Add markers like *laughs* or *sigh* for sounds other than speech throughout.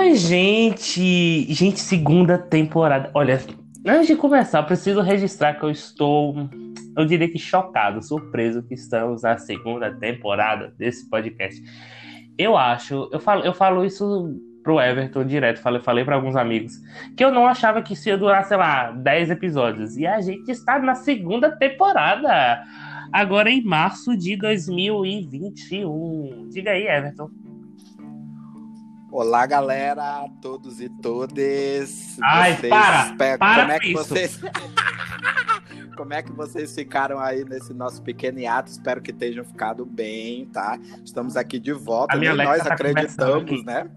Oi, gente! Gente, segunda temporada. Olha, antes de começar, preciso registrar que eu estou, eu diria que chocado, surpreso que estamos na segunda temporada desse podcast. Eu acho, eu falo, eu falo isso pro Everton direto, falei, falei para alguns amigos, que eu não achava que isso ia durar, sei lá, 10 episódios. E a gente está na segunda temporada, agora em março de 2021. Diga aí, Everton. Olá, galera, todos e todas. Ai, vocês, para, para como é que vocês *laughs* Como é que vocês ficaram aí nesse nosso pequeno hiato? Espero que tenham ficado bem, tá? Estamos aqui de volta. Nem nós tá acreditamos, né?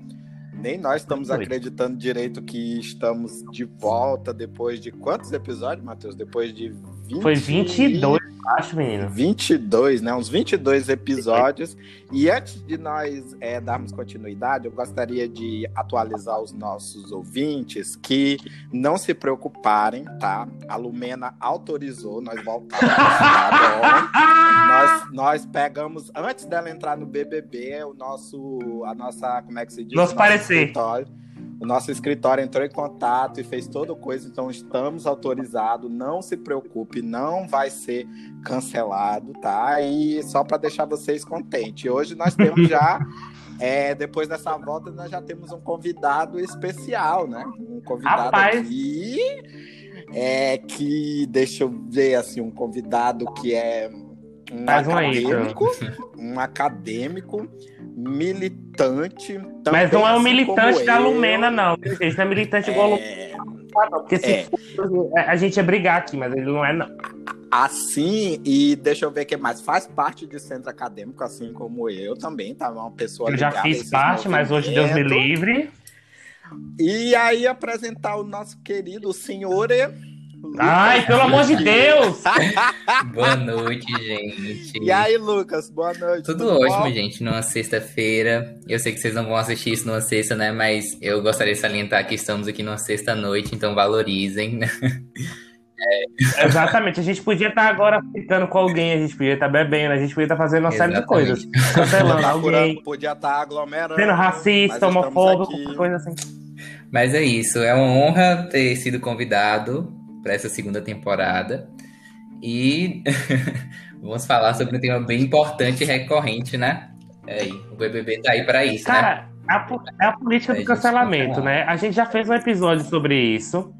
Nem nós estamos acreditando direito que estamos de volta depois de quantos episódios, Matheus? Depois de 20... Foi 22, acho, menino. 22, né? Uns 22 episódios. E antes de nós é, darmos continuidade, eu gostaria de atualizar os nossos ouvintes que não se preocuparem, tá? A Lumena autorizou nós voltarmos, tá bom? nós, nós pegamos, antes dela entrar no BBB, o nosso, a nossa, como é que se diz? Nosso, nosso parecer. Escritório o nosso escritório entrou em contato e fez toda coisa, então estamos autorizados. Não se preocupe, não vai ser cancelado, tá? E só para deixar vocês contentes. Hoje nós temos já, *laughs* é, depois dessa volta, nós já temos um convidado especial, né? Um convidado Rapaz. aqui. É, que deixa eu ver assim, um convidado que é um Mais acadêmico, um, um acadêmico militante. Mas não é um militante da Lumena, não. Ele não é militante é... igual a Lumena. Porque se é. for, a gente ia brigar aqui, mas ele não é, não. Assim, e deixa eu ver o que mais. Faz parte de centro acadêmico, assim como eu também, tá? Uma pessoa Eu já fiz parte, mas hoje Deus me livre. E aí apresentar o nosso querido senhor Ai, pelo amor de Deus! boa noite, gente. E aí, Lucas, boa noite. Tudo, tudo ótimo, bom? gente, numa sexta-feira. Eu sei que vocês não vão assistir isso numa sexta, né? Mas eu gostaria de salientar que estamos aqui numa sexta-noite, então valorizem. É... Exatamente, a gente podia estar agora ficando com alguém, a gente podia estar bebendo, a gente podia estar fazendo uma Exatamente. série de coisas. Cancelando *laughs* alguém. Podia estar aglomerando. Sendo racista, homofóbico, coisa assim. Mas é isso, é uma honra ter sido convidado para essa segunda temporada. E *laughs* vamos falar sobre um tema bem importante e recorrente, né? É, o BBB tá aí para isso, Cara, né? A, é a política é, do cancelamento, né? A gente já fez um episódio sobre isso.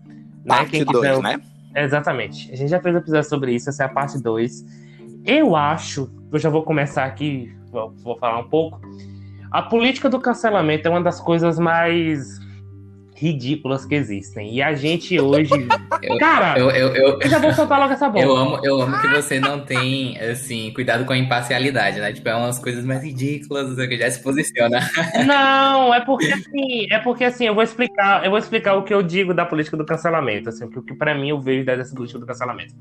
Né? Parte 2, né? Exatamente. A gente já fez um episódio sobre isso, essa é a parte 2. Eu acho, eu já vou começar aqui, vou, vou falar um pouco. A política do cancelamento é uma das coisas mais ridículas que existem. E a gente hoje. *laughs* Eu, Cara, eu, eu, eu, eu, já vou soltar logo essa bola. Eu amo, eu amo que você não tem, assim, cuidado com a imparcialidade, né? Tipo, é umas coisas mais ridículas que já se posiciona. *laughs* Não, é porque assim, é porque assim, eu vou explicar, eu vou explicar o que eu digo da política do cancelamento, assim, o que para mim eu vejo dessa política do cancelamento.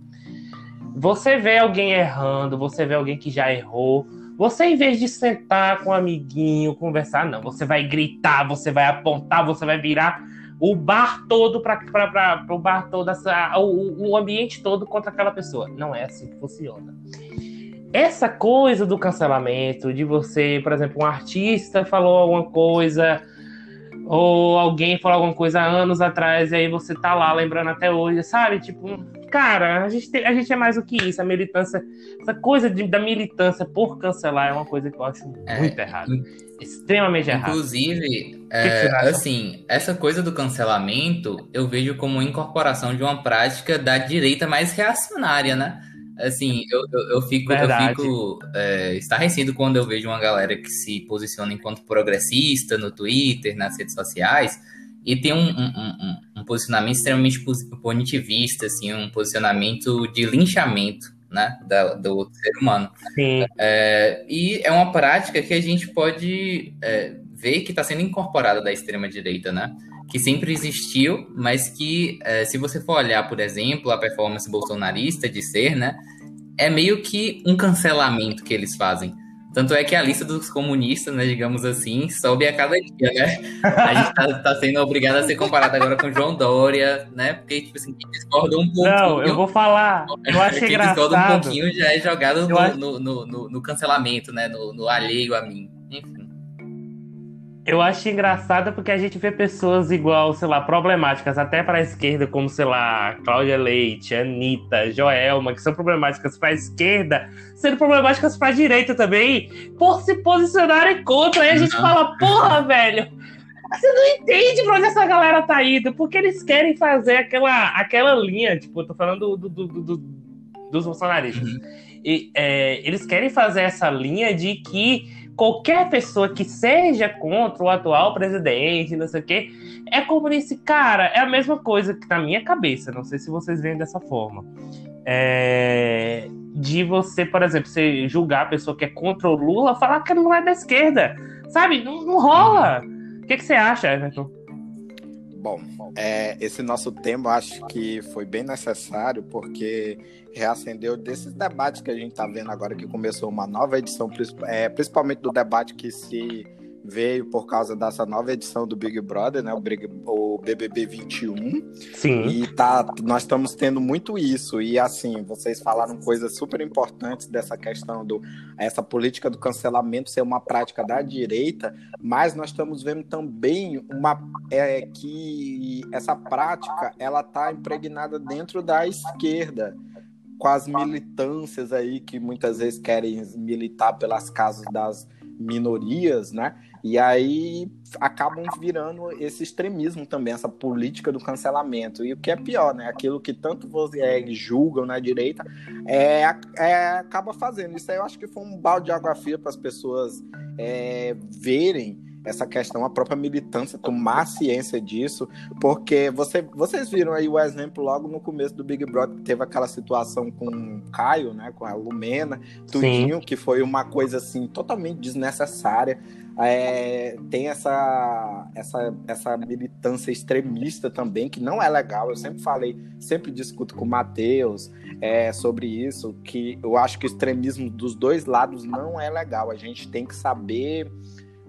Você vê alguém errando, você vê alguém que já errou, você, em vez de sentar com um amiguinho, conversar, não. Você vai gritar, você vai apontar, você vai virar o bar todo para o bar todo, essa, o, o ambiente todo contra aquela pessoa. Não é assim que funciona. Essa coisa do cancelamento, de você, por exemplo, um artista falou alguma coisa, ou alguém falou alguma coisa anos atrás, e aí você tá lá lembrando até hoje, sabe? Tipo, cara, a gente, tem, a gente é mais do que isso. A militância, essa coisa de, da militância por cancelar é uma coisa que eu acho é, muito errada. Extremamente errada. Inclusive, é, assim, essa coisa do cancelamento eu vejo como incorporação de uma prática da direita mais reacionária, né? Assim, eu, eu, eu fico, eu fico é, estarrecido quando eu vejo uma galera que se posiciona enquanto progressista no Twitter, nas redes sociais, e tem um, um, um, um posicionamento extremamente punitivista, assim, um posicionamento de linchamento né, da, do ser humano. Sim. É, e é uma prática que a gente pode é, ver que está sendo incorporada da extrema-direita, né? Que sempre existiu, mas que, é, se você for olhar, por exemplo, a performance bolsonarista de ser, né? É meio que um cancelamento que eles fazem. Tanto é que a lista dos comunistas, né, digamos assim, sobe a cada dia, né? A gente tá, tá sendo obrigado a ser comparado agora com João Dória, né? Porque, tipo assim, quem discorda um pouquinho... Não, eu vou falar, eu *laughs* acho quem engraçado. Discorda um pouquinho já é jogado no, acho... no, no, no, cancelamento, né? No, no alheio a mim, enfim. Eu acho engraçado porque a gente vê pessoas igual, sei lá, problemáticas até para a esquerda, como, sei lá, Cláudia Leite, Anitta, Joelma, que são problemáticas para a esquerda, sendo problemáticas para a direita também, por se posicionarem contra. Aí a gente fala, porra, velho, você não entende pra onde essa galera tá indo, porque eles querem fazer aquela, aquela linha, tipo, tô falando do, do, do, dos bolsonaristas. Uhum. E, é, eles querem fazer essa linha de que qualquer pessoa que seja contra o atual presidente, não sei o quê, é comunista. Cara, é a mesma coisa que na minha cabeça, não sei se vocês veem dessa forma. É... De você, por exemplo, você julgar a pessoa que é contra o Lula, falar que não é da esquerda. Sabe? Não, não rola. O que, que você acha, Everton? Bom, é, esse nosso tema acho que foi bem necessário, porque reacendeu desses debates que a gente está vendo agora, que começou uma nova edição, é, principalmente do debate que se veio por causa dessa nova edição do Big Brother, né? O, Big, o BBB 21. Sim. E tá, nós estamos tendo muito isso. E assim, vocês falaram coisas super importantes dessa questão do essa política do cancelamento ser uma prática da direita, mas nós estamos vendo também uma é, que essa prática ela tá impregnada dentro da esquerda com as militâncias aí que muitas vezes querem militar pelas causas das minorias, né? E aí acabam virando esse extremismo também, essa política do cancelamento. E o que é pior, né? Aquilo que tanto é, julgam na direita é, é, acaba fazendo. Isso aí eu acho que foi um balde de água fria para as pessoas é, verem essa questão, a própria militância tomar ciência disso, porque você, vocês viram aí o exemplo logo no começo do Big Brother, que teve aquela situação com o Caio, né, com a Lumena, tudinho, Sim. que foi uma coisa assim totalmente desnecessária. É, tem essa, essa, essa militância extremista também, que não é legal. Eu sempre falei, sempre discuto com o Matheus é, sobre isso, que eu acho que o extremismo dos dois lados não é legal. A gente tem que saber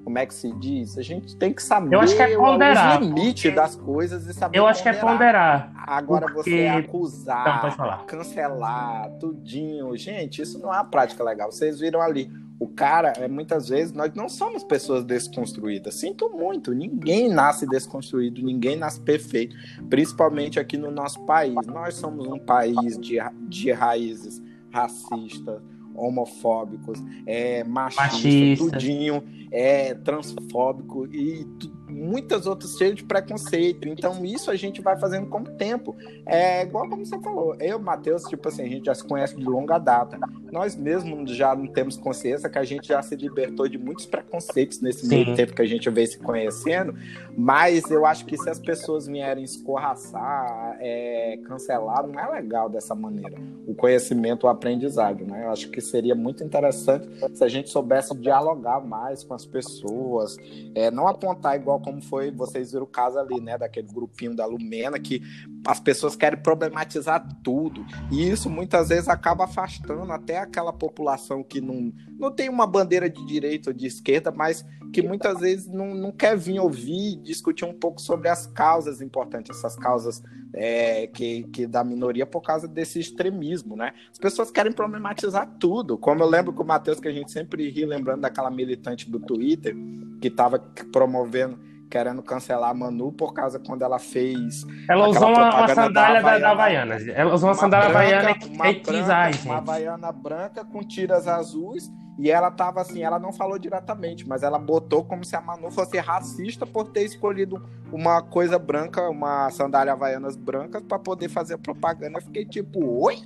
como é que se diz? A gente tem que saber eu acho que é ponderar, o limite porque... das coisas e saber Eu acho ponderar. que é ponderar. Agora porque... você acusar, então, cancelar, tudinho. Gente, isso não é uma prática legal. Vocês viram ali. O cara, é, muitas vezes, nós não somos pessoas desconstruídas. Sinto muito. Ninguém nasce desconstruído, ninguém nasce perfeito. Principalmente aqui no nosso país. Nós somos um país de, de raízes racistas, homofóbicos, é, machista, machista. tudinho, é transfóbico e muitas outras cheias de preconceito. Então, isso a gente vai fazendo com o tempo. É igual como você falou, eu, Matheus, tipo assim, a gente já se conhece de longa data. Nós mesmos já não temos consciência que a gente já se libertou de muitos preconceitos nesse Sim. meio tempo que a gente veio se conhecendo. Mas eu acho que se as pessoas vierem escorraçar, é, cancelar, não é legal dessa maneira. O conhecimento, o aprendizado, né? Eu acho que seria muito interessante se a gente soubesse dialogar mais com as pessoas, é, não apontar igual como foi, vocês viram o caso ali, né, daquele grupinho da Lumena, que as pessoas querem problematizar tudo. E isso muitas vezes acaba afastando até aquela população que não, não tem uma bandeira de direita ou de esquerda, mas que muitas vezes não, não quer vir ouvir discutir um pouco sobre as causas importantes, essas causas é, que, que da minoria por causa desse extremismo, né? As pessoas querem problematizar tudo. Como eu lembro com o Matheus, que a gente sempre ri lembrando daquela militante do Twitter que estava promovendo querendo cancelar a Manu por causa quando ela fez. Ela usou uma, uma sandália da, da Havaiana. Ela usou uma, uma sandália Havaiana que uma, branca, uma Havaiana branca com tiras azuis. E ela tava assim, ela não falou diretamente, mas ela botou como se a Manu fosse racista por ter escolhido uma coisa branca, uma sandália havaianas brancas, para poder fazer propaganda. Eu fiquei tipo, oi?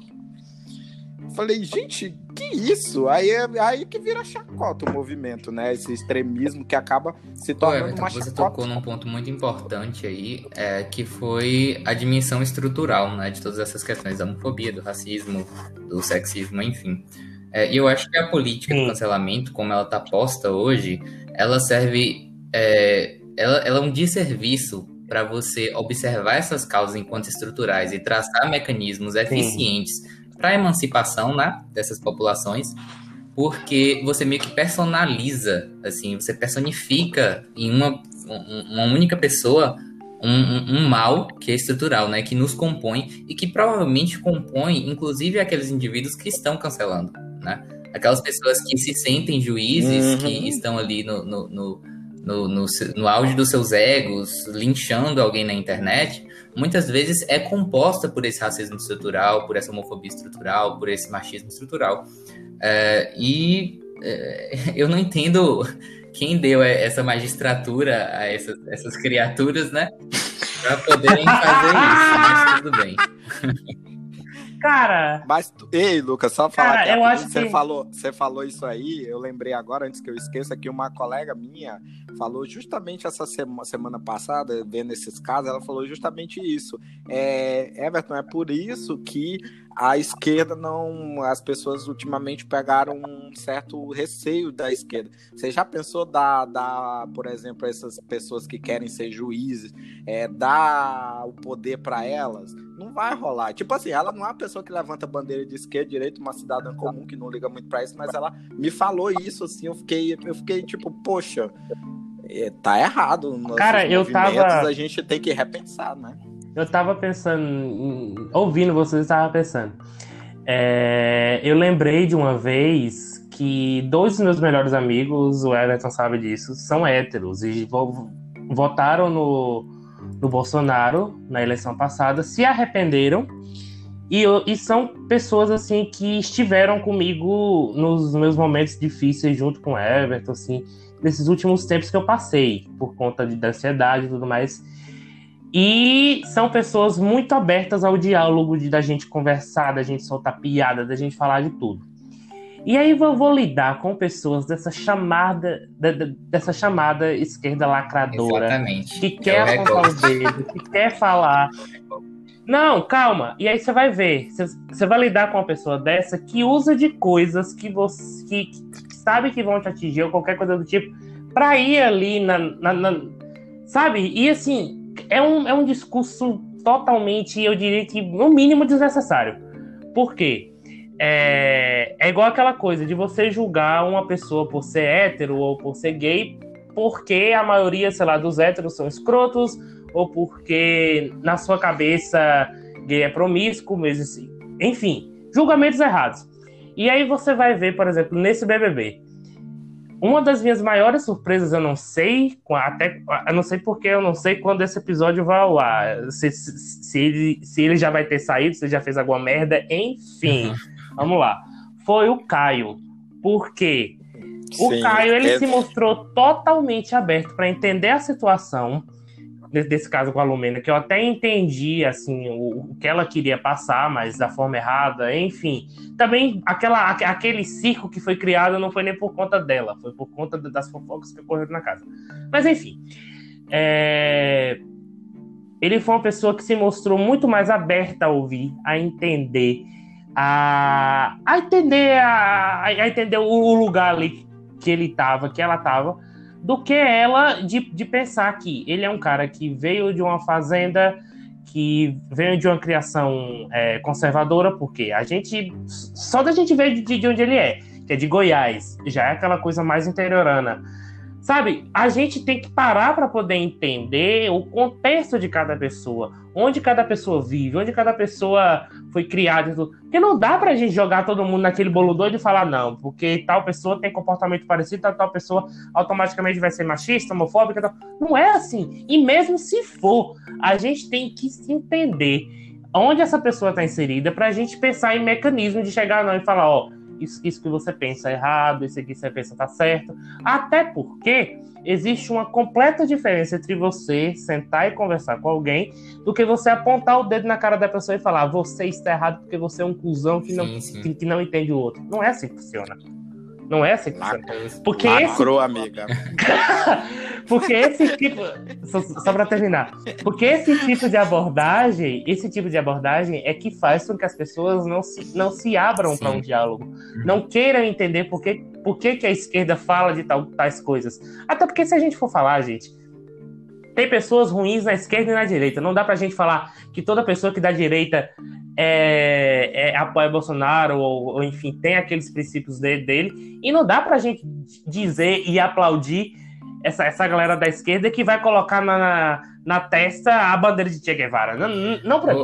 Falei, gente, que isso? Aí, é, aí que vira chacota o movimento, né? Esse extremismo que acaba se tornando Pô, uma chacota. Você tocou num ponto muito importante aí, é, que foi a dimensão estrutural, né? De todas essas questões da homofobia, do racismo, do sexismo, enfim. É, e eu acho que a política do cancelamento, como ela está posta hoje, ela serve... É, ela, ela é um desserviço para você observar essas causas enquanto estruturais e traçar mecanismos eficientes para a emancipação né, dessas populações, porque você meio que personaliza, assim, você personifica em uma, uma única pessoa um, um, um, mal que é estrutural, né, que nos compõe e que provavelmente compõe, inclusive, aqueles indivíduos que estão cancelando, né? Aquelas pessoas que se sentem juízes, uhum. que estão ali no, no, no no, no, no auge dos seus egos, linchando alguém na internet, muitas vezes é composta por esse racismo estrutural, por essa homofobia estrutural, por esse machismo estrutural. É, e é, *laughs* eu não entendo quem deu essa magistratura a essas, essas criaturas, né? *laughs* Para poderem fazer isso, mas tudo bem. *laughs* Cara. Mas, ei, Lucas, só falar. Cara, eu acho você que... falou, você falou isso aí, eu lembrei agora, antes que eu esqueça, que uma colega minha falou justamente essa semana, semana passada, vendo esses casos, ela falou justamente isso. É, Everton, é por isso que a esquerda não. As pessoas ultimamente pegaram um certo receio da esquerda. Você já pensou dar, dar por exemplo, essas pessoas que querem ser juízes, é, dar o poder para elas? Não vai rolar. Tipo assim, ela não é uma pessoa que levanta bandeira de esquerda, direito, uma cidadã comum que não liga muito para isso, mas ela me falou isso, assim, eu fiquei, eu fiquei tipo, poxa, é, tá errado. Cara, eu tava. A gente tem que repensar, né? Eu tava pensando, ouvindo vocês, eu tava pensando. É, eu lembrei de uma vez que dois dos meus melhores amigos, o Everton sabe disso, são héteros e votaram no, no Bolsonaro na eleição passada, se arrependeram e, e, são pessoas assim que estiveram comigo nos meus momentos difíceis junto com o Everton, assim, nesses últimos tempos que eu passei por conta de, da ansiedade e tudo mais. E são pessoas muito abertas ao diálogo, de da gente conversar, da gente soltar piada, da gente falar de tudo. E aí eu vou lidar com pessoas dessa chamada, dessa chamada esquerda lacradora, Exatamente. que quer apontar o dedo, que quer falar. Não, calma. E aí você vai ver, você vai lidar com uma pessoa dessa que usa de coisas que você que, que sabe que vão te atingir ou qualquer coisa do tipo, para ir ali na, na, na, sabe? E assim, é um, é um discurso totalmente, eu diria que no mínimo desnecessário. Por quê? É, é igual aquela coisa de você julgar uma pessoa por ser hétero ou por ser gay, porque a maioria, sei lá, dos héteros são escrotos, ou porque na sua cabeça gay é promíscuo, mesmo assim. Enfim, julgamentos errados. E aí você vai ver, por exemplo, nesse BBB, uma das minhas maiores surpresas, eu não sei, até eu não sei porque eu não sei quando esse episódio vai ao ar. Se, se, se, ele, se ele já vai ter saído, se ele já fez alguma merda, enfim. Uhum. Vamos lá. Foi o Caio. Por quê? O Sim, Caio ele é... se mostrou totalmente aberto para entender a situação desse caso com a Lumena, que eu até entendi assim o, o, que ela queria passar, mas da forma errada, enfim. Também aquela, aquele circo que foi criado não foi nem por conta dela, foi por conta das fofocas que ocorreram na casa. Mas enfim. É... Ele foi uma pessoa que se mostrou muito mais aberta a ouvir, a entender, a, a entender, a, a entender o lugar ali que ele estava, que ela estava do que ela de, de pensar que ele é um cara que veio de uma fazenda, que veio de uma criação é, conservadora, porque a gente. Só da gente ver de, de onde ele é, que é de Goiás, já é aquela coisa mais interiorana. Sabe, a gente tem que parar para poder entender o contexto de cada pessoa, onde cada pessoa vive, onde cada pessoa foi criada. Porque não dá pra gente jogar todo mundo naquele bolo doido e falar, não, porque tal pessoa tem comportamento parecido, tal, tal pessoa automaticamente vai ser machista, homofóbica. Tal. Não é assim. E mesmo se for, a gente tem que entender onde essa pessoa está inserida para a gente pensar em mecanismos de chegar não e falar, ó, isso, isso que você pensa é errado, isso aqui que você pensa tá certo. Até porque existe uma completa diferença entre você sentar e conversar com alguém do que você apontar o dedo na cara da pessoa e falar você está errado porque você é um cuzão que, sim, não, sim. Que, que não entende o outro. Não é assim que funciona. Não é assim que Porque Macro, esse... amiga. *laughs* Porque esse tipo. Só, só para terminar. Porque esse tipo de abordagem, esse tipo de abordagem é que faz com que as pessoas não se, não se abram para um diálogo. Não queiram entender por que, por que, que a esquerda fala de tal, tais coisas. Até porque se a gente for falar, gente, tem pessoas ruins na esquerda e na direita. Não dá pra gente falar que toda pessoa que da direita é, é, apoia Bolsonaro ou, ou, enfim, tem aqueles princípios dele, dele. E não dá pra gente dizer e aplaudir essa, essa galera da esquerda que vai colocar na, na, na testa a bandeira de Che Guevara. Não, não pra.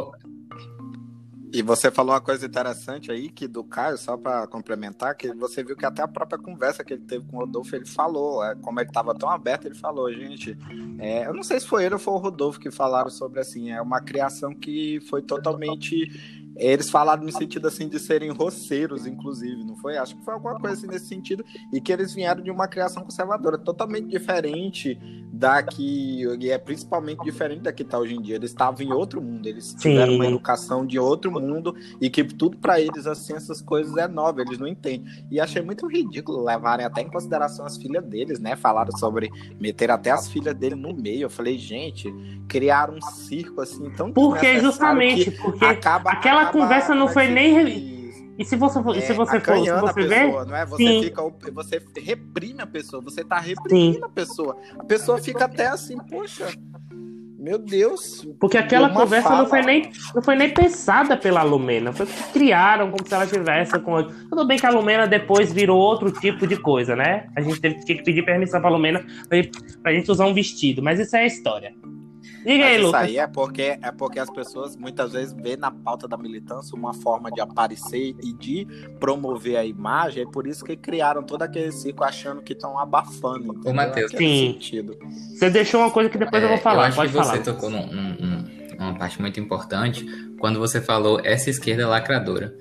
E você falou uma coisa interessante aí, que do Caio, só para complementar, que você viu que até a própria conversa que ele teve com o Rodolfo, ele falou, é, como ele estava tão aberto, ele falou, gente, é, eu não sei se foi ele ou foi o Rodolfo que falaram sobre, assim, é uma criação que foi totalmente eles falaram no sentido assim de serem roceiros, inclusive, não foi? Acho que foi alguma coisa assim nesse sentido. E que eles vieram de uma criação conservadora, totalmente diferente da que. E é principalmente diferente da que está hoje em dia. Eles estavam em outro mundo, eles tiveram Sim. uma educação de outro mundo e que tudo para eles, assim, essas coisas é nova, eles não entendem. E achei muito ridículo levarem até em consideração as filhas deles, né? Falaram sobre meter até as filhas dele no meio. Eu falei, gente, criaram um circo assim tão Porque justamente, porque acaba, aquela acaba, conversa não foi nem. E se você for, é, se você for, se você pessoa, não é? Você Sim. fica, você reprime a pessoa, você tá reprimindo Sim. a pessoa. A pessoa fica até assim, poxa, meu Deus. Porque aquela conversa fala. não foi, nem, não foi nem pensada pela Lumena. Foi que criaram como se ela tivesse com. Tudo bem que a Lumena depois virou outro tipo de coisa, né? A gente teve, tinha que pedir permissão pra Lumena pra, pra gente usar um vestido. Mas isso é a história. Diga aí, Lucas. Isso aí é porque, é porque as pessoas muitas vezes vê na pauta da militância uma forma de aparecer e de promover a imagem, é por isso que criaram todo aquele ciclo achando que estão abafando. Entendeu? Ô, Matheus, sim. Sentido. Você deixou uma coisa que depois é, eu vou falar. Eu acho Pode que falar. você tocou num, num, numa parte muito importante quando você falou essa esquerda lacradora.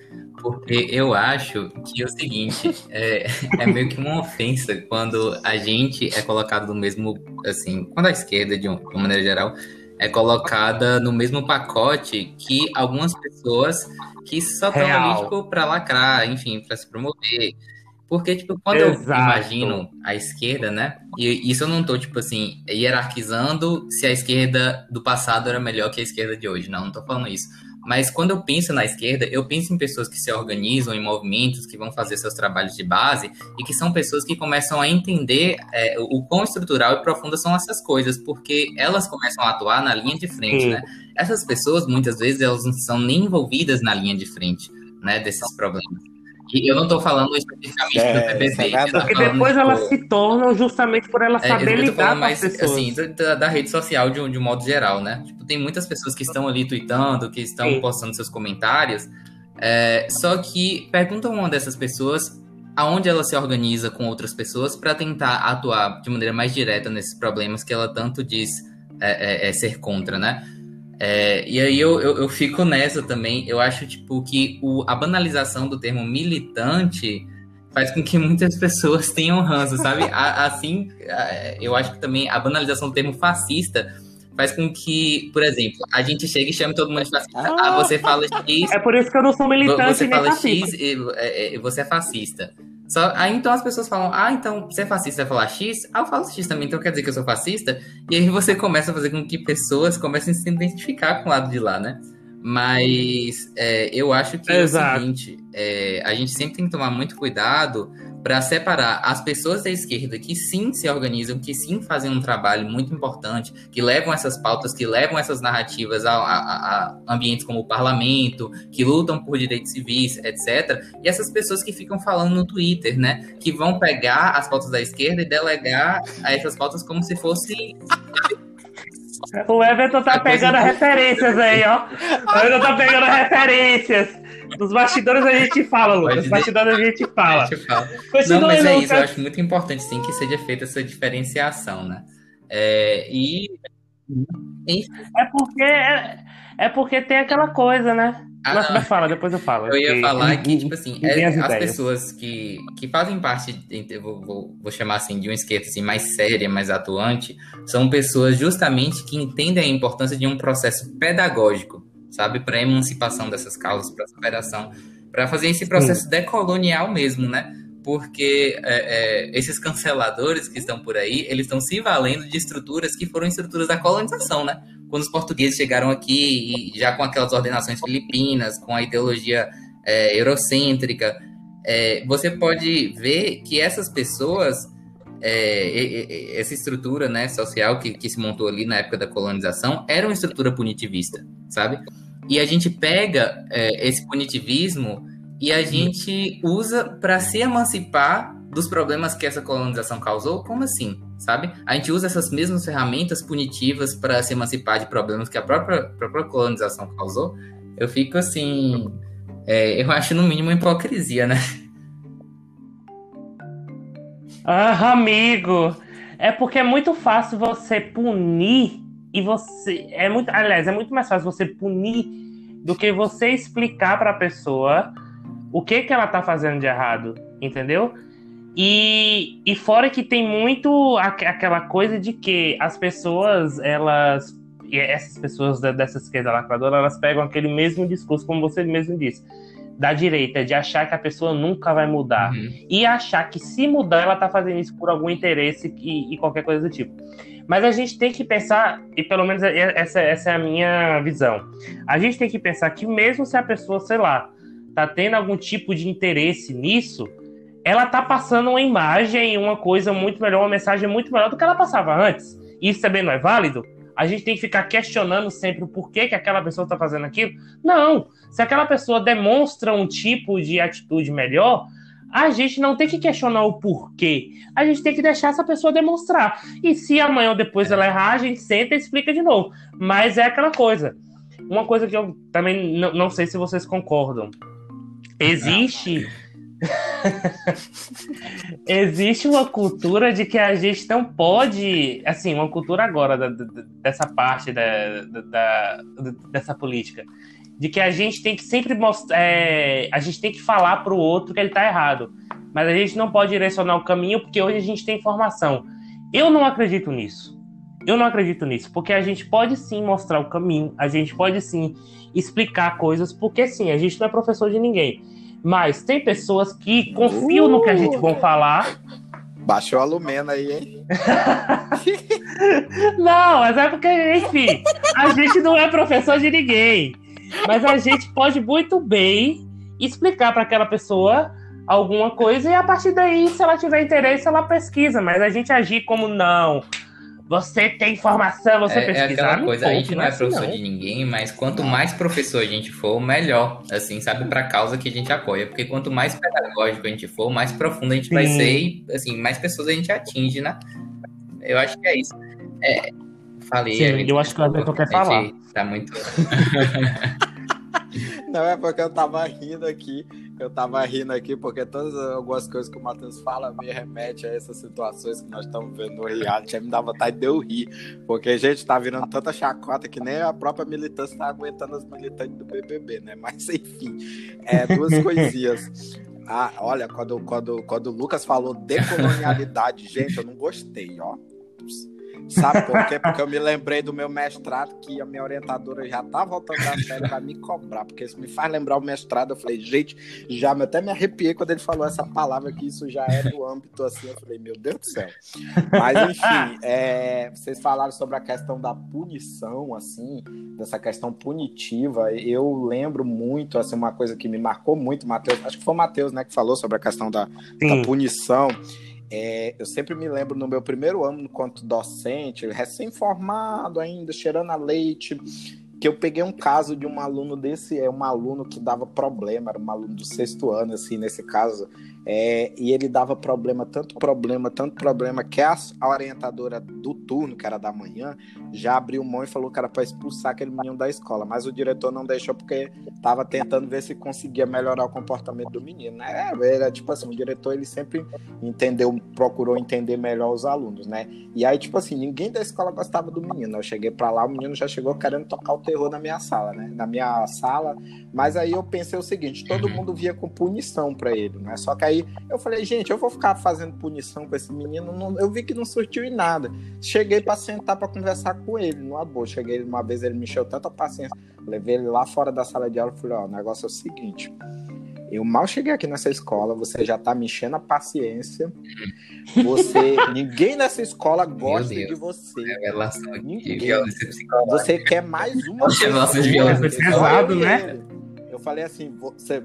Porque eu acho que é o seguinte, é, é meio que uma ofensa quando a gente é colocado no mesmo, assim, quando a esquerda, de uma maneira geral, é colocada no mesmo pacote que algumas pessoas que só estão ali, tipo, pra lacrar, enfim, para se promover. Porque, tipo, quando Exato. eu imagino a esquerda, né? E isso eu não tô, tipo assim, hierarquizando se a esquerda do passado era melhor que a esquerda de hoje. Não, não tô falando isso. Mas quando eu penso na esquerda, eu penso em pessoas que se organizam em movimentos, que vão fazer seus trabalhos de base e que são pessoas que começam a entender é, o quão estrutural e profunda são essas coisas, porque elas começam a atuar na linha de frente, Sim. né? Essas pessoas, muitas vezes, elas não são nem envolvidas na linha de frente, né, desses problemas. E eu não estou falando especificamente é, do PPP. É porque depois elas se tornam justamente por elas é, saberem é, lidar com mais, as pessoas. Assim, da, da, rede social de um, de um modo geral, né? Tipo, tem muitas pessoas que estão ali tweetando, que estão Sim. postando seus comentários. É, só que perguntam uma dessas pessoas aonde ela se organiza com outras pessoas para tentar atuar de maneira mais direta nesses problemas que ela tanto diz é, é, é ser contra, né? É, e aí eu, eu, eu, fico nessa também. Eu acho tipo que o, a banalização do termo militante faz com que *laughs* muitas pessoas tenham ranço, sabe? A, assim, a, eu acho que também a banalização do termo fascista faz com que, por exemplo, a gente chega e chama todo mundo de fascista. Ah, ah você fala X. É por isso que eu não sou militante. Você fala X e, e, e você é fascista. Só, aí então as pessoas falam, ah, então você é fascista, vai falar X? Ah, eu falo X também, então quer dizer que eu sou fascista? E aí você começa a fazer com que pessoas comecem a se identificar com o lado de lá, né? Mas é, eu acho que Exato. é o seguinte, é, a gente sempre tem que tomar muito cuidado para separar as pessoas da esquerda que sim se organizam, que sim fazem um trabalho muito importante, que levam essas pautas, que levam essas narrativas a, a, a ambientes como o parlamento, que lutam por direitos civis, etc. E essas pessoas que ficam falando no Twitter, né? Que vão pegar as pautas da esquerda e delegar a essas pautas como se fosse o Everton tá pegando referências aí, ó. O Everton tá pegando referências. Nos bastidores a gente fala, Lucas. Nos bastidores a gente fala. A gente fala. Não, mas é isso, eu acho muito importante, sim, que seja feita essa diferenciação, né? É, e. É porque, é, é porque tem aquela coisa, né? Ah, Mas não. fala, depois eu falo. Eu ia falar que, tipo assim, é, as, as pessoas que, que fazem parte, vou, vou, vou, chamar assim, de uma esquerda assim, mais séria, mais atuante, são pessoas justamente que entendem a importância de um processo pedagógico sabe? Para a emancipação dessas causas, para a superação, para fazer esse processo Sim. decolonial mesmo, né? Porque é, é, esses canceladores que estão por aí, eles estão se valendo de estruturas que foram estruturas da colonização, né? Quando os portugueses chegaram aqui, já com aquelas ordenações filipinas, com a ideologia é, eurocêntrica, é, você pode ver que essas pessoas é, essa estrutura né, social que, que, se montou ali na época da colonização era uma estrutura punitivista, sabe? E a gente pega é, esse punitivismo e a gente usa para se emancipar dos problemas que essa colonização causou. Como assim? Sabe? A gente usa essas mesmas ferramentas punitivas para se emancipar de problemas que a própria, própria colonização causou. eu fico assim. É, eu acho no mínimo hipocrisia, né? Ah, amigo, é porque é muito fácil você punir e você é muito, aliás, é muito mais fácil você punir do que você explicar para a pessoa o que que ela tá fazendo de errado, entendeu? E, e fora que tem muito aquela coisa de que as pessoas, elas e essas pessoas dessa esquerda lacradora, elas pegam aquele mesmo discurso, como você mesmo disse, da direita, de achar que a pessoa nunca vai mudar. Uhum. E achar que se mudar, ela tá fazendo isso por algum interesse e, e, qualquer coisa do tipo. Mas a gente tem que pensar, e pelo menos essa, essa é a minha visão, a gente tem que pensar que mesmo se a pessoa, sei lá, tá tendo algum tipo de interesse nisso, ela tá passando uma imagem, uma coisa muito melhor, uma mensagem muito melhor do que ela passava antes. Isso também não é válido? a gente tem que ficar questionando sempre o porquê que aquela pessoa está fazendo aquilo. Não. Se aquela pessoa demonstra um tipo de atitude melhor, a gente não tem que questionar o porquê. A gente tem que deixar essa pessoa demonstrar. E se amanhã ou depois ela errar, a gente senta e explica de novo. Mas é aquela coisa. Uma coisa que eu também não, não sei se vocês concordam. Existe. *laughs* Existe uma cultura de que a gente não pode, assim, uma cultura agora da, da, dessa parte da, da, dessa política, de que a gente tem que sempre mostrar, é, a gente tem que falar para o outro que ele está errado, mas a gente não pode direcionar o caminho porque hoje a gente tem informação. Eu não acredito nisso. Eu não acredito nisso, porque a gente pode sim mostrar o caminho, a gente pode sim explicar coisas, porque sim, a gente não é professor de ninguém. Mas tem pessoas que confiam uh! no que a gente vai falar. Baixou a Lumena aí, hein? *laughs* não, mas é porque, enfim, a gente não é professor de ninguém. Mas a gente pode muito bem explicar para aquela pessoa alguma coisa e a partir daí, se ela tiver interesse, ela pesquisa. Mas a gente agir como não você tem informação, você é, pesquisa. É aquela coisa, a gente não é assim, professor não. de ninguém, mas quanto mais professor a gente for, melhor, assim, sabe, para causa que a gente apoia. Porque quanto mais pedagógico a gente for, mais profundo a gente Sim. vai ser e, assim, mais pessoas a gente atinge, né? Eu acho que é isso. É, falei. Sim, eu acho que o Everton quer falar. Tá muito. *laughs* Não, é porque eu tava rindo aqui. Eu tava rindo aqui porque todas algumas coisas que o Matheus fala me remete a essas situações que nós estamos vendo no reality. Aí me dá vontade de eu rir. Porque a gente tá virando tanta chacota que nem a própria militância tá aguentando as militantes do BBB, né? Mas enfim, é, duas *laughs* coisinhas. Ah, olha, quando, quando, quando o Lucas falou decolonialidade, *laughs* gente, eu não gostei, ó. Sabe por quê? Porque eu me lembrei do meu mestrado, que a minha orientadora já tá voltando da série pra me cobrar, porque isso me faz lembrar o mestrado. Eu falei, gente, já até me arrepiei quando ele falou essa palavra, que isso já é do âmbito assim. Eu falei, meu Deus do céu. Mas, enfim, é, vocês falaram sobre a questão da punição, assim, dessa questão punitiva. Eu lembro muito, assim, uma coisa que me marcou muito, Matheus, acho que foi o Matheus, né, que falou sobre a questão da, da punição. É, eu sempre me lembro no meu primeiro ano enquanto docente, recém-formado ainda, cheirando a leite, que eu peguei um caso de um aluno desse, é um aluno que dava problema, era um aluno do sexto ano, assim, nesse caso, é, e ele dava problema, tanto problema, tanto problema, que a, a, orientadora do turno, que era da manhã, já abriu mão e falou que era para expulsar aquele menino da escola. Mas o diretor não deixou porque estava tentando ver se conseguia melhorar o comportamento do menino. Né? Era tipo assim, o diretor ele sempre entendeu, procurou entender melhor os alunos, né? E aí, tipo assim, ninguém da escola gostava do menino. Eu cheguei para lá, o menino já chegou querendo tocar o terror na minha sala, né? Na minha sala. Mas aí eu pensei o seguinte: todo mundo via com punição para ele, né? Só que aí aí eu falei, gente, eu vou ficar fazendo punição com esse menino. Não, eu vi que não surtiu em nada. Cheguei para sentar para conversar com ele, numa boa. Cheguei uma vez, ele me encheu tanta paciência. Levei ele lá fora da sala de aula e falei: Ó, o negócio é o seguinte. Eu mal cheguei aqui nessa escola, você já tá me enchendo a paciência. Você, *laughs* ninguém nessa escola gosta de você. ninguém. Você quer mais uma pessoa. pesado, né? Eu falei assim, você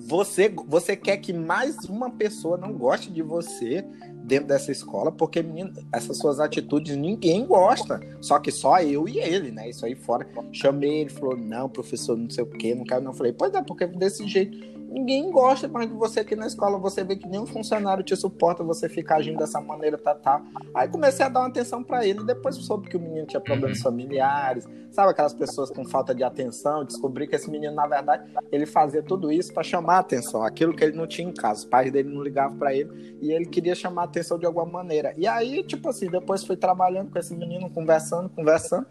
você, você quer que mais uma pessoa não goste de você dentro dessa escola, porque menino, essas suas atitudes ninguém gosta, só que só eu e ele, né? Isso aí fora. Chamei ele, falou: Não, professor, não sei o que, não quero, não. Falei: Pois é, porque desse jeito ninguém gosta mais de você aqui na escola. Você vê que nenhum funcionário te suporta, você fica agindo dessa maneira, tá, tá. Aí comecei a dar uma atenção para ele. Depois soube que o menino tinha problemas uhum. familiares, sabe aquelas pessoas com falta de atenção. Descobri que esse menino, na verdade, ele fazia tudo isso para chamar a atenção, aquilo que ele não tinha em casa. Os pais dele não ligavam para ele e ele queria chamar a atenção de alguma maneira. E aí, tipo assim, depois fui trabalhando com esse menino, conversando, conversando.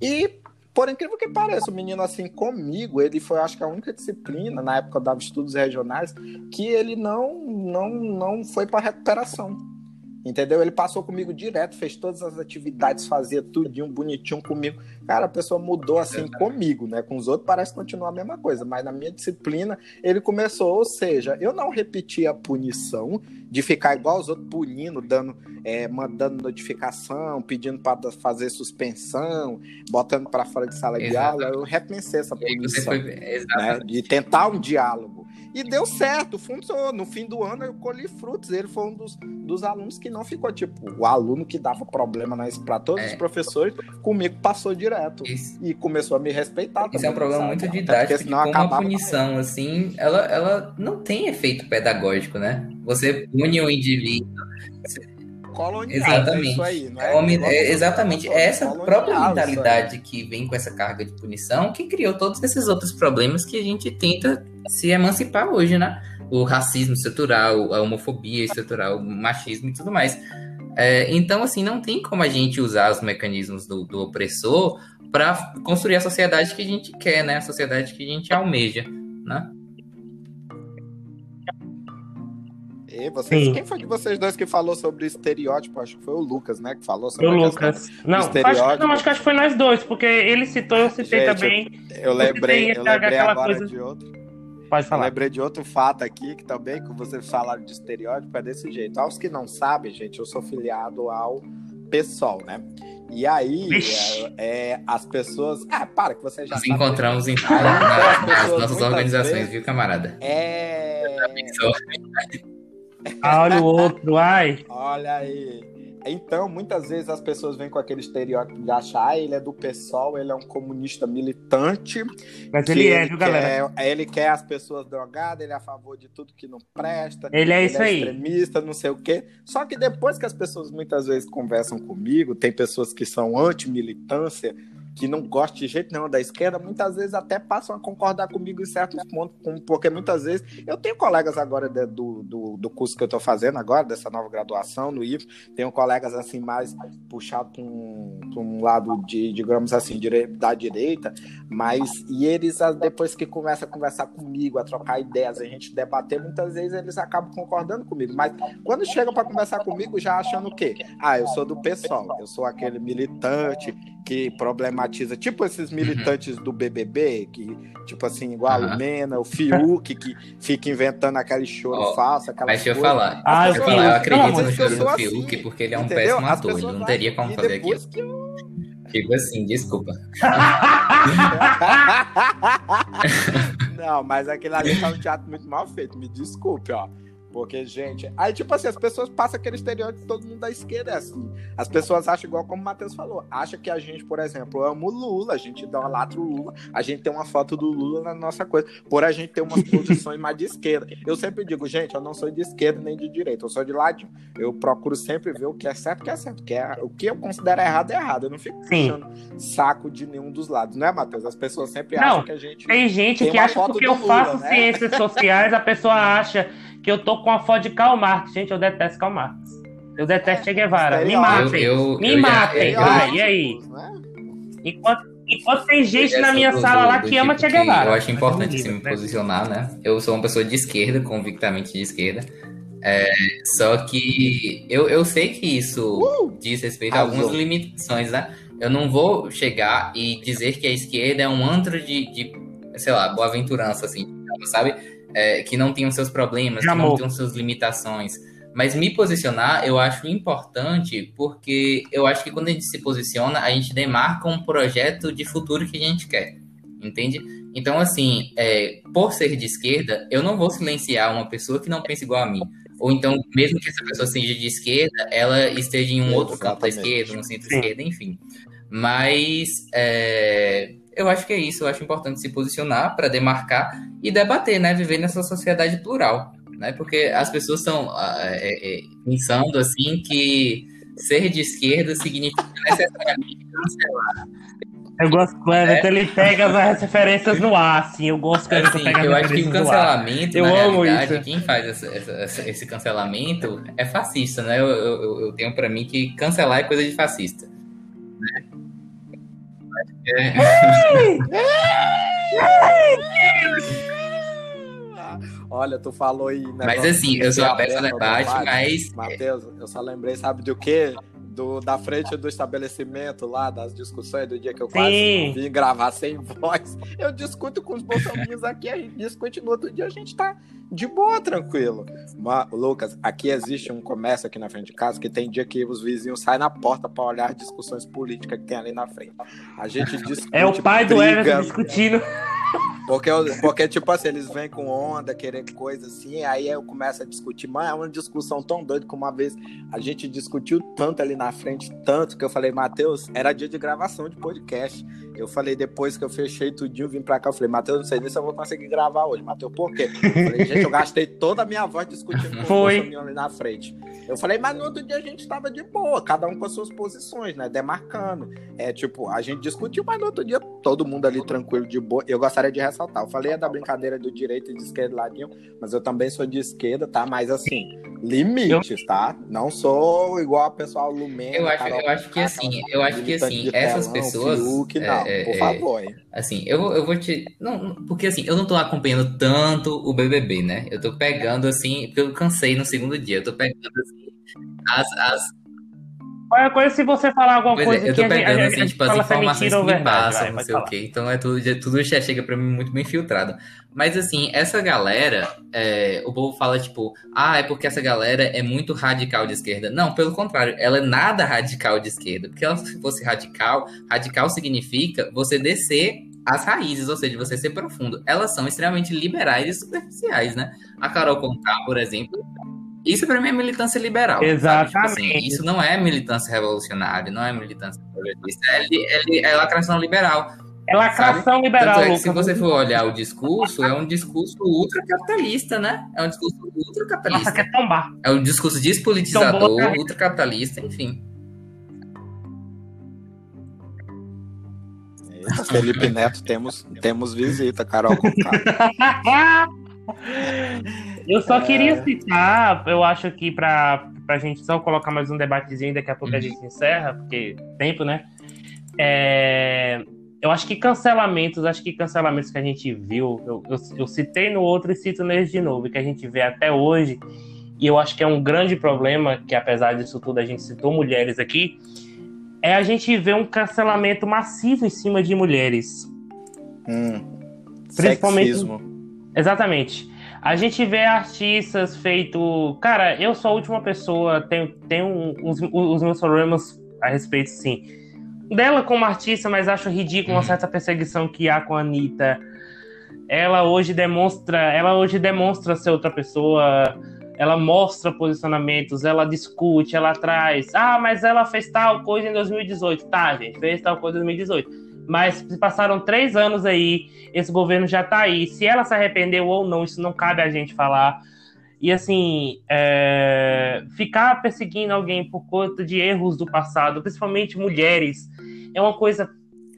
E por incrível que pareça, o menino, assim, comigo, ele foi, acho que, a única disciplina, na época eu dava estudos regionais, que ele não, não, não foi para recuperação. Entendeu? Ele passou comigo direto, fez todas as atividades, fazia tudinho bonitinho comigo. Cara, a pessoa mudou assim comigo, né? Com os outros parece continuar a mesma coisa, mas na minha disciplina ele começou, ou seja, eu não repeti a punição de ficar igual os outros punindo, dando, é, mandando notificação, pedindo para fazer suspensão, botando para fora de sala de aula. Eu repensei essa punição, foi... né? De tentar um diálogo. E deu certo, funcionou. No fim do ano eu colhi frutos. Ele foi um dos, dos alunos que não ficou, tipo, o aluno que dava problema para todos é. os professores, comigo passou direto. Isso. E começou a me respeitar. Isso é um problema sabe? muito didático. Porque senão como a punição, assim, ela, ela não tem efeito pedagógico, né? Você pune o indivíduo colonial. Exatamente. É isso aí, é? é exatamente. É essa própria mentalidade que vem com essa carga de punição que criou todos esses outros problemas que a gente tenta se emancipar hoje, né? O racismo estrutural, a homofobia estrutural, o machismo e tudo mais. É, então, assim, não tem como a gente usar os mecanismos do, do opressor para construir a sociedade que a gente quer, né? A sociedade que a gente almeja, né? E vocês, quem foi de vocês dois que falou sobre estereótipo? Acho que foi o Lucas, né? Que falou sobre o Lucas. Não, estereótipo. Acho, não, acho que, acho que foi nós dois, porque ele citou, eu citei Gente, também. Eu, eu lembrei, eu lembrei agora coisa... de outro. Pode falar. Eu lembrei de outro fato aqui, que também, que vocês falaram de estereótipo, é desse jeito. Aos que não sabem, gente, eu sou filiado ao PSOL, né? E aí, é, é, as pessoas. Ah, para, que você já Nos encontramos em nas nossas organizações, vezes, viu, camarada? É. Olha o outro, ai. Olha aí. Então, muitas vezes as pessoas vêm com aquele estereótipo de achar ah, ele é do PSOL, ele é um comunista militante. Mas ele é, viu, galera? Quer, ele quer as pessoas drogadas, ele é a favor de tudo que não presta. Ele é ele isso é aí. extremista, não sei o quê. Só que depois que as pessoas muitas vezes conversam comigo, tem pessoas que são anti-militância, que não gostam de jeito nenhum da esquerda, muitas vezes até passam a concordar comigo em certos pontos, porque muitas vezes eu tenho colegas agora de, do, do, do, curso que eu estou fazendo agora, dessa nova graduação no IF, tenho colegas assim mais puxados para um, um, lado de, digamos assim, dire, da direita, mas e eles depois que começam a conversar comigo, a trocar ideias, a gente debater, muitas vezes eles acabam concordando comigo, mas quando chegam para conversar comigo já achando o quê? Ah, eu sou do PSOL, eu sou aquele militante que problematiza, tipo esses uhum. militantes uhum. do BBB, que, tipo assim, igual uhum. o Mena, o Fiuk, que fica inventando aquele choro oh, falso, aquela Mas deixa eu falar. Ah, eu, falar, eu acredito não, no choro do assim, Fiuk, porque ele é um entendeu? péssimo ator, ele não teria como fazer aquilo. Eu... Tipo assim, desculpa. *laughs* não, mas aquele ali tá um teatro muito mal feito, me desculpe, ó. Porque, gente, aí, tipo assim, as pessoas passam aquele estereótipo todo mundo da esquerda é assim. As pessoas acham igual como o Matheus falou. Acha que a gente, por exemplo, ama o Lula, a gente dá uma latra o Lula, a gente tem uma foto do Lula na nossa coisa, por a gente ter umas posições mais de esquerda. Eu sempre digo, gente, eu não sou de esquerda nem de direita, eu sou de ladinho. Eu procuro sempre ver o que é certo, o que é certo. Que é, o que eu considero errado é errado. Eu não fico puxando saco de nenhum dos lados, né, Matheus? As pessoas sempre não, acham que a gente. Tem gente tem que acha porque eu faço né? ciências sociais, a pessoa acha que eu tô com a foto de Karl Marx. Gente, eu detesto Karl Marx. Eu detesto Che Guevara. Me matem. Eu, eu, me eu matem. Já, e aí? Né? Enquanto, enquanto tem gente na minha sala lá que tipo ama Che Guevara. Eu acho importante assim, me né? posicionar, né? Eu sou uma pessoa de esquerda, convictamente de esquerda. É, só que eu, eu sei que isso uh! diz respeito a algumas limitações, né? Eu não vou chegar e dizer que a esquerda é um antro de, de sei lá, boa-aventurança, assim, sabe? É, que não tenham seus problemas, que não tenham suas limitações. Mas me posicionar eu acho importante porque eu acho que quando a gente se posiciona, a gente demarca um projeto de futuro que a gente quer, entende? Então, assim, é, por ser de esquerda, eu não vou silenciar uma pessoa que não pensa igual a mim. Ou então, mesmo que essa pessoa seja de esquerda, ela esteja em um outro campo da esquerda, no centro-esquerda, enfim. Mas é, eu acho que é isso. Eu acho importante se posicionar para demarcar e debater, né? Viver nessa sociedade plural, né? Porque as pessoas estão é, é, pensando assim que ser de esquerda significa necessariamente cancelar. Eu gosto quando é. ele pega as referências no ar, assim. Eu gosto quando assim, ele pega Eu acho que o cancelamento, eu na amo realidade, isso. quem faz essa, essa, esse cancelamento é fascista, né? Eu, eu, eu tenho para mim que cancelar é coisa de fascista. Né? É. Olha, tu falou aí. Né, mas assim, eu sou aberto ao debate, mas. Matheus, eu só lembrei, sabe do quê? Do, da frente do estabelecimento lá, das discussões do dia que eu Sim. quase vim gravar sem voz. Eu discuto com os bolsonaristas aqui, a gente discute no outro dia, a gente tá de boa, tranquilo. Mas, Lucas, aqui existe um comércio aqui na frente de casa que tem dia que os vizinhos saem na porta para olhar as discussões políticas que tem ali na frente. A gente discute. É o pai briga, do Everton discutindo. Porque, porque, tipo assim, eles vêm com onda, querendo coisa assim, aí eu começo a discutir, mas é uma discussão tão doida que uma vez a gente discutiu tanto ali na frente, tanto que eu falei, Matheus, era dia de gravação de podcast. Eu falei, depois que eu fechei tudinho, vim pra cá, eu falei, Matheus, não sei nem se eu vou conseguir gravar hoje. Matheus, por quê? Eu falei, gente, eu gastei toda a minha voz discutindo com Foi. o ali na frente. Eu falei, mas no outro dia a gente tava de boa, cada um com as suas posições, né? Demarcando. É tipo, a gente discutiu, mas no outro dia todo mundo ali tranquilo, de boa. Eu gostaria de ressaltar. Eu falei é da brincadeira do direito e de esquerda ladinho, mas eu também sou de esquerda, tá? Mas assim, limites, tá? Não sou igual a pessoal Lumena. Eu acho, eu acho que assim, eu acho que assim, essas telão, pessoas. Fiuk, não, é, por é, favor. Hein? Assim, eu, eu vou te. Não, porque assim, eu não tô acompanhando tanto o BBB, né? Eu tô pegando assim, porque eu cansei no segundo dia. Eu tô pegando assim, as, as Qualquer coisa, se você falar alguma pois coisa é, eu tô pegando, a, assim, tipo, as informações que me passam, não sei o quê. Então é tudo, tudo já chega pra mim muito bem filtrado. Mas assim, essa galera, é, o povo fala, tipo, ah, é porque essa galera é muito radical de esquerda. Não, pelo contrário, ela é nada radical de esquerda. Porque ela, se fosse radical, radical significa você descer as raízes, ou seja, você ser profundo. Elas são extremamente liberais e superficiais, né? A Carol Conká, por exemplo, isso para mim é militância liberal. Exatamente. Tipo assim, isso não é militância revolucionária, não é militância progressista, é, é, é lacração liberal. É lacração sabe? liberal. Tanto é que, se você for olhar o discurso, é um discurso ultracapitalista, né? É um discurso ultracapitalista. Nossa, quer tombar. É um discurso despolitizador, ultracapitalista, enfim. Eita, Felipe Neto, temos, temos visita, Carol. *laughs* Eu só é... queria citar, eu acho que para a gente só colocar mais um debatezinho, daqui a pouco uhum. a gente encerra, porque tempo, né? É, eu acho que cancelamentos, acho que cancelamentos que a gente viu, eu, eu, eu, citei no outro e cito nesse de novo, que a gente vê até hoje, e eu acho que é um grande problema, que apesar disso tudo a gente citou mulheres aqui, é a gente ver um cancelamento massivo em cima de mulheres. Hum, Principalmente. Sexismo. Exatamente. A gente vê artistas feito. Cara, eu sou a última pessoa, tenho, tenho os, os meus problemas a respeito, sim. Dela como artista, mas acho ridículo uma uhum. certa perseguição que há com a Anitta. Ela hoje demonstra. Ela hoje demonstra ser outra pessoa. Ela mostra posicionamentos, ela discute, ela traz. Ah, mas ela fez tal coisa em 2018. Tá, gente, fez tal coisa em 2018 mas se passaram três anos aí, esse governo já está aí. Se ela se arrependeu ou não, isso não cabe a gente falar. E assim, é... ficar perseguindo alguém por conta de erros do passado, principalmente mulheres, é uma coisa,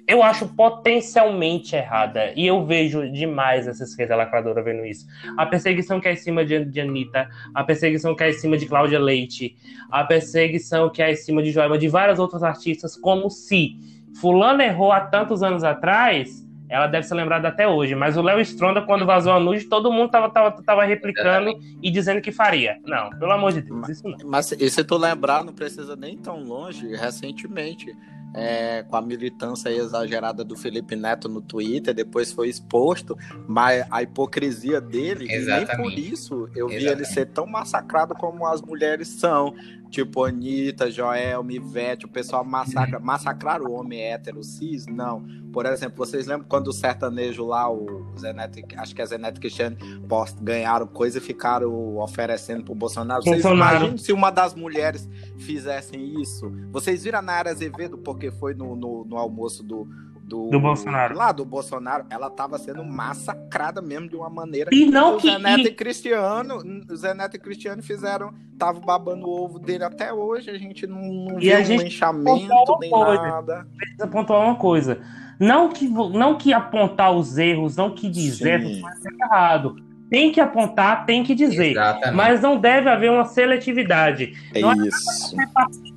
eu acho potencialmente errada. E eu vejo demais essa esquerda lacradora vendo isso. A perseguição que é em cima de, de Anitta, a perseguição que é em cima de Cláudia Leite, a perseguição que é em cima de Joelma, de várias outras artistas, como se Fulano errou há tantos anos atrás, ela deve ser lembrada até hoje. Mas o Léo Stronda, quando vazou a nude, todo mundo tava, tava, tava replicando e dizendo que faria. Não, pelo amor de Deus, isso não. Mas e se tu lembrar, não precisa nem tão longe, recentemente é, com a militância exagerada do Felipe Neto no Twitter, depois foi exposto, mas a hipocrisia dele, Exatamente. e nem por isso eu Exatamente. vi ele ser tão massacrado como as mulheres são. Tipo, Anitta, Joel, Mivete, o pessoal massacra. *laughs* Massacrar o homem hétero cis? Não. Por exemplo, vocês lembram quando o sertanejo lá, o Zenete, acho que é Zenete Cristiano, Post, ganharam coisa e ficaram oferecendo pro Bolsonaro? Vocês Bolsonaro. imaginam se uma das mulheres fizessem isso? Vocês viram a Nara Azevedo, porque foi no, no, no almoço do, do, do Bolsonaro. Lá do Bolsonaro, ela estava sendo massacrada mesmo de uma maneira. E não que. Zé Neto e... e Cristiano, Zé Neto e Cristiano fizeram, tava babando o ovo dele até hoje. A gente não, não E viu a um gente linchamento nem coisa. nada. precisa pontuar uma coisa. Não que, não que apontar os erros, não que dizer é errado. Tem que apontar, tem que dizer. Exatamente. Mas não deve haver uma seletividade. É Não isso.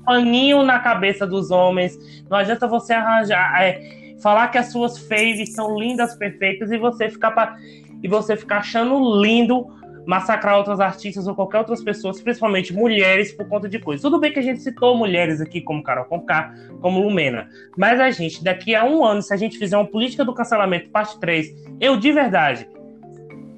paninho na cabeça dos homens. Não adianta você arranjar, é, falar que as suas faves são lindas, perfeitas e você ficar pa- e você ficar achando lindo massacrar outras artistas ou qualquer outras pessoas, principalmente mulheres, por conta de coisas. Tudo bem que a gente citou mulheres aqui, como Carol Conká, como Lumena, mas a gente, daqui a um ano, se a gente fizer uma política do cancelamento, parte 3, eu de verdade,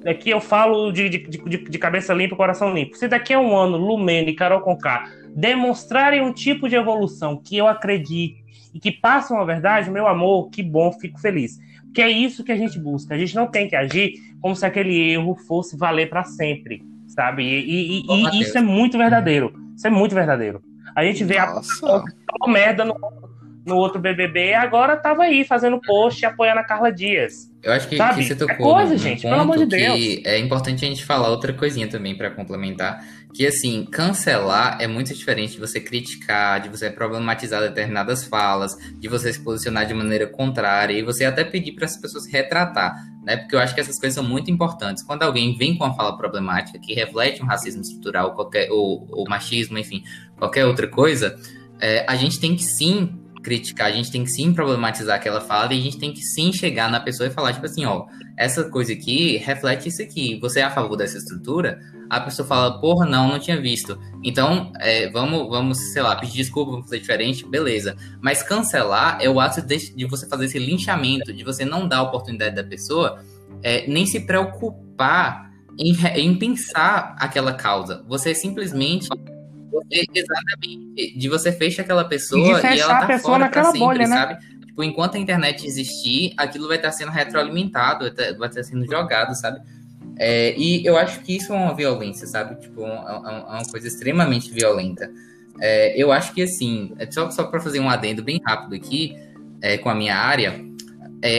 daqui eu falo de, de, de, de cabeça limpa, coração limpo, se daqui a um ano Lumena e Carol Conká demonstrarem um tipo de evolução que eu acredito e que passam a verdade, meu amor, que bom, fico feliz. Porque é isso que a gente busca. A gente não tem que agir como se aquele erro fosse valer para sempre, sabe? E, e- e- e isso é muito verdadeiro. Isso é muito verdadeiro. A gente vê a Nossa. falou merda no, no outro BBB, agora tava aí fazendo post e apoiando a Carla Dias. Eu acho que, Sabe? que você tocou É coisa, gente, ponto pelo amor de que é importante a gente falar outra coisinha também para complementar, que assim, cancelar é muito diferente de você criticar, de você problematizar determinadas falas, de você se posicionar de maneira contrária e você até pedir para as pessoas retratar, né? Porque eu acho que essas coisas são muito importantes. Quando alguém vem com uma fala problemática que reflete um racismo estrutural, qualquer ou, ou machismo, enfim, qualquer outra coisa, é, a gente tem que sim criticar, a gente tem que sim problematizar aquela fala e a gente tem que sim chegar na pessoa e falar, tipo assim, ó, essa coisa aqui reflete isso aqui. Você é a favor dessa estrutura? A pessoa fala, porra, não, não tinha visto. Então, é, vamos, vamos, sei lá, pedir desculpa, vamos fazer diferente, beleza. Mas cancelar é o ato de, de você fazer esse linchamento, de você não dar a oportunidade da pessoa é, nem se preocupar em, em pensar aquela causa. Você simplesmente. você- exatamente. De você fecha aquela pessoa E e, fechar ela a tá pessoa fora pra naquela sempre, bolha, né? sabe? Tipo, enquanto a internet existir, aquilo vai estar sendo retroalimentado, vai estar sendo jogado, sabe? É, e eu acho que isso é uma violência, sabe? Tipo, é, é- é uma coisa extremamente violenta. É, eu acho que, assim, é só, só para fazer um adendo bem rápido aqui, é, com a minha área,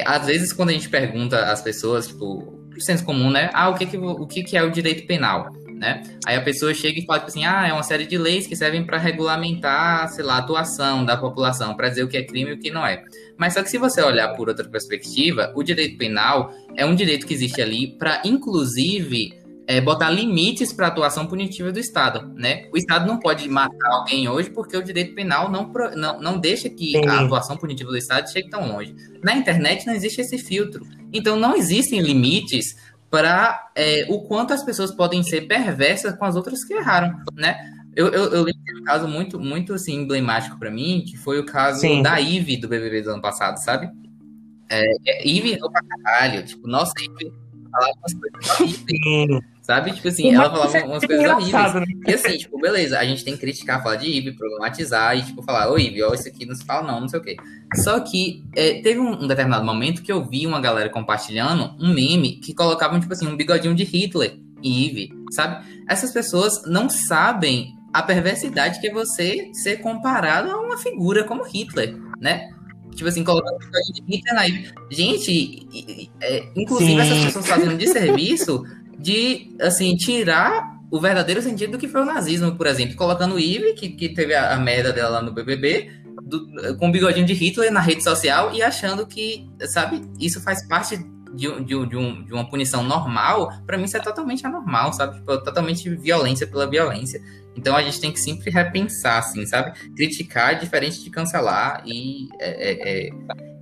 às vezes quando a gente pergunta às pessoas, tipo, pro senso comum, né? Ah, o que que, o que que é o direito penal, né? Aí a pessoa chega e fala, tipo assim, ah, é uma série de leis que servem para regulamentar, sei lá, a atuação da população, para dizer o que é crime e o que não é. Mas só que se você olhar por outra perspectiva, o direito penal é um direito que existe ali para, inclusive, é, botar limites para a atuação punitiva do Estado, né? O Estado não pode matar alguém hoje porque o direito penal não, não, não deixa que Sim. a atuação punitiva do Estado chegue tão longe. Na internet não existe esse filtro. Então não existem limites para é, o quanto as pessoas podem ser perversas com as outras que erraram, né? Eu, eu, eu lembro de um caso muito, muito assim, emblemático para mim, que foi o caso Sim. da Ive do BBB do ano passado, sabe? É, é, Ive errou pra caralho. Tipo, nossa, Ive falava umas coisas horríveis, sabe? Tipo assim, ela falava umas coisas horríveis. né? E assim, tipo, beleza, a gente tem que criticar, falar de Ive, problematizar e, tipo, falar, ô Ive, ó, isso aqui não se fala não, não sei o quê. Só que é, teve um, um determinado momento que eu vi uma galera compartilhando um meme que colocavam, tipo assim, um bigodinho de Hitler em Ive, sabe? Essas pessoas não sabem a perversidade que é você ser comparado a uma figura como Hitler, né? Tipo assim, colocando um bigodinho de Hitler na Ive. Gente, e- e- é, inclusive Sim. essas pessoas fazendo de serviço *laughs* de, assim, tirar o verdadeiro sentido do que foi o nazismo, por exemplo, colocando o Ive, que, que teve a, a merda dela lá no BBB, do- com o bigodinho de Hitler na rede social e achando que, sabe, isso faz parte de, de, de, um- de uma punição normal, pra mim isso é totalmente anormal, sabe? Tipo, totalmente violência pela violência. Então a gente tem que sempre repensar, assim, sabe? Criticar é diferente de cancelar e, é, é, é,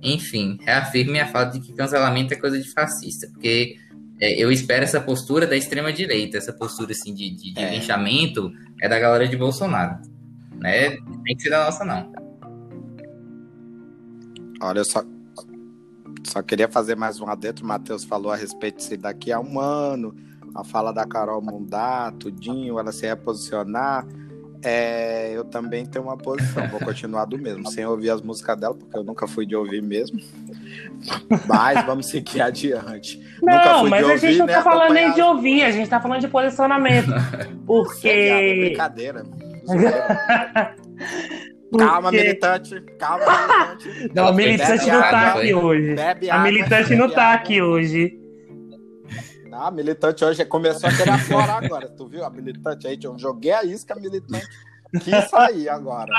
enfim, reafirme a fala de que cancelamento é coisa de fascista, porque é, eu espero essa postura da extrema-direita, essa postura, assim, de, de, de É. linchamento é da galera de Bolsonaro, né? Tem que ser da nossa, não. Olha, eu só, só queria fazer mais um adentro. O Matheus falou a respeito disso daqui a um ano. A fala da Carol mudar, tudinho, ela se reposicionar. É, eu também tenho uma posição, vou continuar do mesmo, sem ouvir as músicas dela, porque eu nunca fui de ouvir mesmo. Mas vamos seguir *laughs* adiante. Nunca Não, fui mas de a gente ouvir, não nem tá falando nem de ouvir, a gente tá falando de posicionamento. *laughs* Isso é *laughs* Porque. brincadeira. Zoeira. Calma, militante. Calma, militante. Não, a militante não tá aqui hoje. a militante não tá aqui hoje. Não, a militante hoje começou a querer aflorar agora. Tu viu a militante aí? Eu joguei a isca, a militante quis sair agora.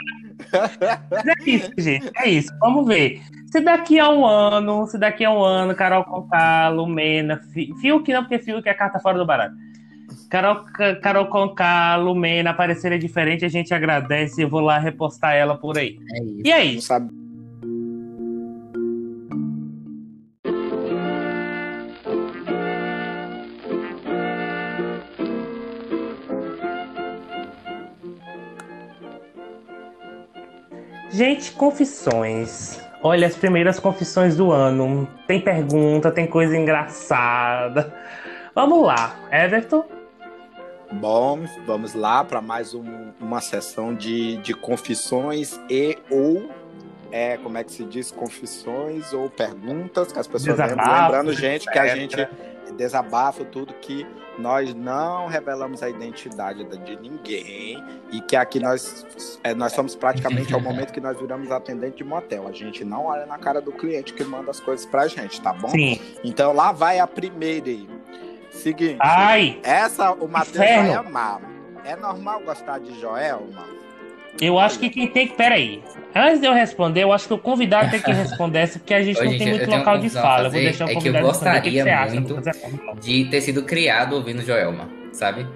Mas é isso, gente. É isso. Vamos ver. Se daqui a um ano, se daqui a um ano, Carol Conká, Lumena, Fiuk não, porque Fiuk é carta fora do barato. Carol, Carol Conká, Lumena aparecerem diferente, a gente agradece. Eu vou lá repostar ela por aí. É isso. E é isso. Gente, confissões. Olha, as primeiras confissões do ano. Tem pergunta, tem coisa engraçada. Vamos lá, Everton. Bom, vamos lá para mais um, uma sessão de, de confissões e ou é, como é que se diz, confissões ou perguntas que as pessoas desabafo, lembrando, gente, que a gente desabafo tudo que nós não revelamos a identidade de ninguém e que aqui nós, é, nós somos praticamente ao momento que nós viramos atendente de motel. A gente não olha na cara do cliente que manda as coisas pra gente, tá bom? Sim. Então lá vai a primeira aí. Seguinte. Ai! Essa o Matheus vai amar. É normal gostar de Joelma? Eu acho que quem tem que. Peraí. Antes de eu responder, eu acho que o convidado tem que responder essa, porque a *laughs* gente Ô, não gente, tem muito local de fala. Eu vou deixar o é convidado que eu gostaria que muito de ter sido criado ouvindo Joelma, sabe?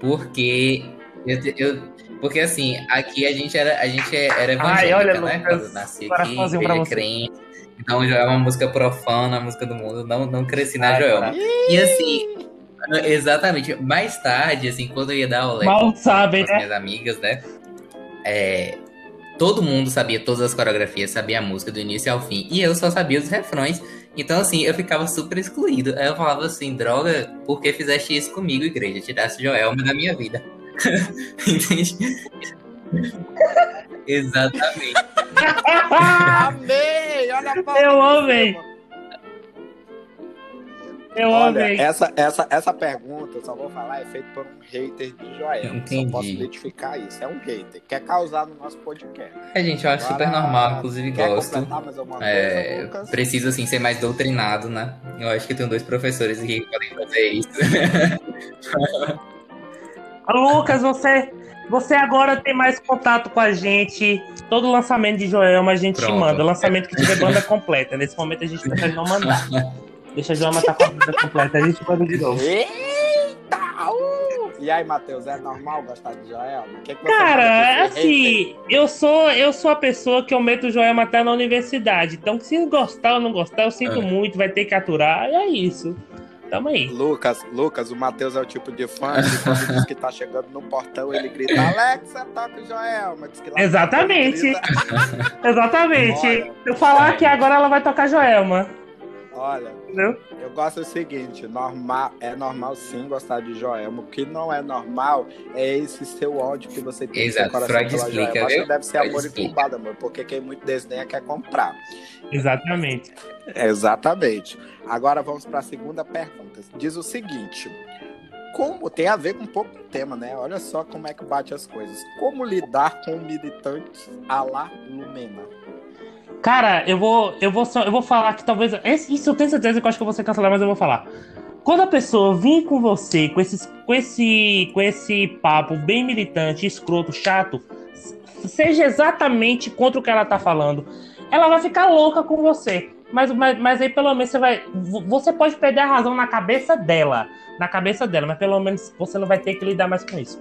Porque eu, eu, porque assim, aqui a gente era, a gente era evangélica, Ai, olha, né? Lucas, Quando nasci aqui, igreja crente. Então já é uma música profana, a música do mundo. Não, não cresci na Ai, Joelma. E assim, exatamente. Mais tarde, assim, quando eu ia dar aula Mal sabe, com as né? minhas amigas, né? É, todo mundo sabia todas as coreografias, sabia a música do início ao fim. E eu só sabia os refrões. Então, assim, eu ficava super excluído. Aí eu falava assim, droga, por que fizeste isso comigo, igreja? Tirasse Joelma da minha vida. *laughs* Entende? *laughs* Exatamente. amei! Olha a Eu amei! Eu Olha, amei. Essa, essa, essa pergunta, só vou falar, é feita por um hater de Joel. Entendi. Só posso identificar isso. É um hater. Quer causar no nosso podcast. É, gente, eu acho Agora, super normal, inclusive gosto. É, coisa, preciso, assim, ser mais doutrinado, né? Eu acho que tenho dois professores aqui que podem fazer isso. *laughs* Lucas, você você agora tem mais contato com a gente. Todo lançamento de Joelma a gente Pronto. manda. Lançamento que tiver banda completa. Nesse momento a gente prefere não mandar. *laughs* Deixa a Joelma estar tá com a banda completa. A gente manda de novo. Eita! Uh! E aí, Matheus, é normal gostar de Joelma? Que que Cara, assim, eu sou, eu sou a pessoa que eu meto o Joelma até na universidade. Então, se gostar ou não gostar, eu sinto é. muito, vai ter que aturar. E é isso. Tamo aí. Lucas, Lucas, o Matheus é o tipo de fã que quando diz que tá chegando no portão, ele grita, Alexa, toca o Joelma. Diz que lá Exatamente. Exatamente. Se eu falar é. que agora ela vai tocar Joelma. Olha, Entendeu? eu gosto do seguinte, normal, é normal sim gostar de Joelma. O que não é normal é esse seu ódio que você tem Exato. no seu coração Freud pela explica, Joelma. Acho que deve ser Freud amor incubado, amor, porque quem muito desdenha quer comprar. Exatamente. Exatamente. Agora vamos para a segunda pergunta. Diz o seguinte: como tem a ver com um pouco do tema, né? Olha só como é que bate as coisas. Como lidar com militantes a la Lumena? Cara, eu vou, eu vou, só, eu vou falar que talvez. Isso eu tenho certeza que eu acho que eu vou ser cancelado, mas eu vou falar. Quando a pessoa vir com você com, esses, com, esse, com esse papo bem militante, escroto, chato, seja exatamente contra o que ela tá falando, ela vai ficar louca com você. Mas, mas, mas aí pelo menos você vai. Você pode perder a razão na cabeça dela. Na cabeça dela, mas pelo menos você não vai ter que lidar mais com isso.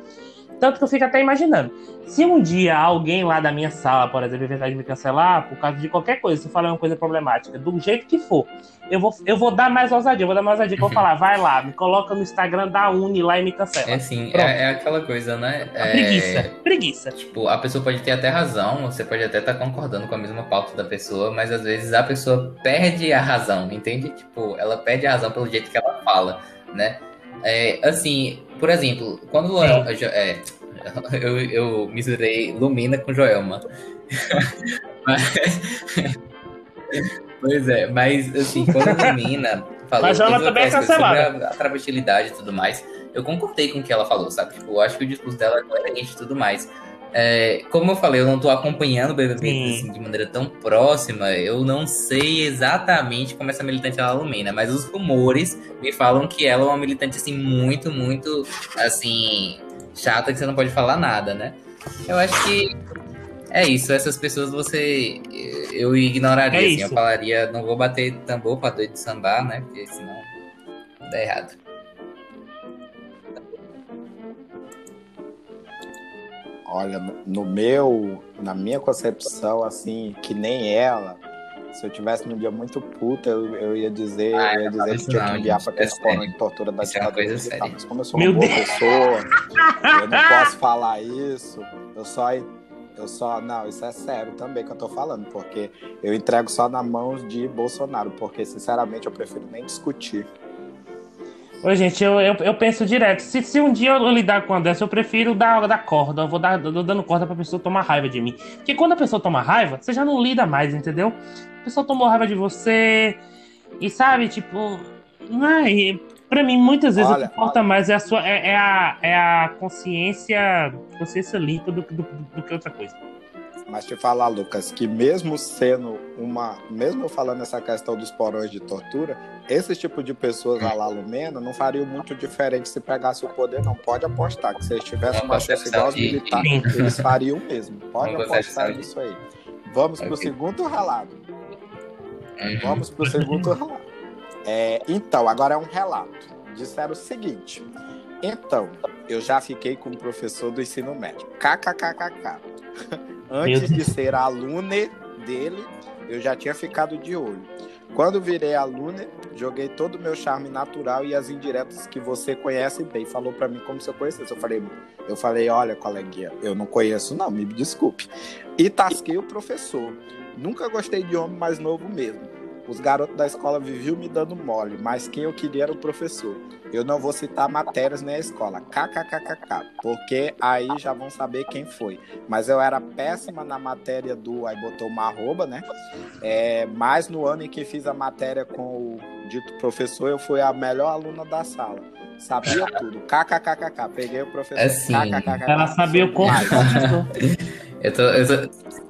Tanto que eu fico até imaginando. Se um dia alguém lá da minha sala, por exemplo, inventar de me cancelar por causa de qualquer coisa, se falar uma coisa problemática, do jeito que for, eu vou, eu vou dar mais ousadia, eu vou dar mais ousadia, vou falar, vai lá, me coloca no Instagram da Uni lá e me cancela. É assim, é, é, aquela coisa, né? É, preguiça, preguiça. Tipo, a pessoa pode ter até razão, você pode até estar tá concordando com a mesma pauta da pessoa, mas às vezes a pessoa perde a razão, entende? Tipo, ela perde a razão pelo jeito que ela fala, né? É, assim, por exemplo, quando é, *laughs* eu, eu misturei Lumina com Joelma. *laughs* *laughs* pois é, mas assim, quando a Lumina falou mas ela também é sobre a, a travestilidade e tudo mais, eu concordei com o que ela falou, sabe? Tipo, eu acho que o discurso dela é coerente e tudo mais. É, como eu falei, eu não estou acompanhando o BBB assim, de maneira tão próxima, eu não sei exatamente como essa militante ela ilumina, mas os rumores me falam que ela é uma militante assim muito, muito assim chata que você não pode falar nada, né? Eu acho que é isso, essas pessoas você eu ignoraria, é assim, eu falaria, não vou bater tambor para doido de sambar, né? Porque senão dá errado. Olha, no meu, na minha concepção, assim, que nem ela, se eu tivesse num dia muito puta, eu, eu ia dizer, ah, eu ia dizer que tinha que enviar pra fórum de tortura da ditadura é militar. Mas como eu sou uma boa Deus. pessoa, eu não *laughs* posso falar isso. Eu só eu só. Não, isso é sério também que eu tô falando, porque eu entrego só na mão de Bolsonaro, porque, sinceramente, eu prefiro nem discutir. Oi, gente, eu, eu, eu, penso direto. Se, se um dia eu lidar com a dessa, eu prefiro dar, dar corda. Eu vou dar dando corda pra pessoa tomar raiva de mim. Porque quando a pessoa toma raiva, você já não lida mais, entendeu? A pessoa tomou raiva de você. E sabe, tipo. Ai, pra mim, muitas vezes olha, o que importa olha. mais é a sua. É, é, a, é a consciência. Consciência limpa do, do, do que outra coisa. Mas te falar, Lucas, que mesmo sendo uma. Mesmo falando essa questão dos porões de tortura, esse tipo de pessoas a lá Lumena não faria muito diferente se pegasse o poder, não. Pode apostar que se eles tivessem uma chance igual aos militares, eles fariam mesmo. Pode apostar nisso aí. Vamos okay. pro segundo relato. Uhum. Vamos pro segundo *laughs* relato. É, então, agora é um relato. Disseram o seguinte. Então, eu já fiquei com o professor do ensino médio. KKKKK. *laughs* Antes de ser alune dele, eu já tinha ficado de olho. Quando virei alune, joguei todo o meu charme natural e as indiretas que você conhece bem. Falou para mim como se eu conhecesse. Eu falei, eu falei, olha, coleguinha, eu não conheço não, me desculpe. E tasquei o professor. Nunca gostei de homem mais novo mesmo. Os garotos da escola viviam me dando mole, mas quem eu queria era o professor. Eu não vou citar matérias nem a escola, kkkk, porque aí já vão saber quem foi. Mas eu era péssima na matéria do. Aí botou uma arroba, né? É, mas no ano em que fiz a matéria com o dito professor, eu fui a melhor aluna da sala. Sabia tudo. KKKK. Peguei o professor. Assim, Ela sabia o como. *laughs* eu tô. Eu tô...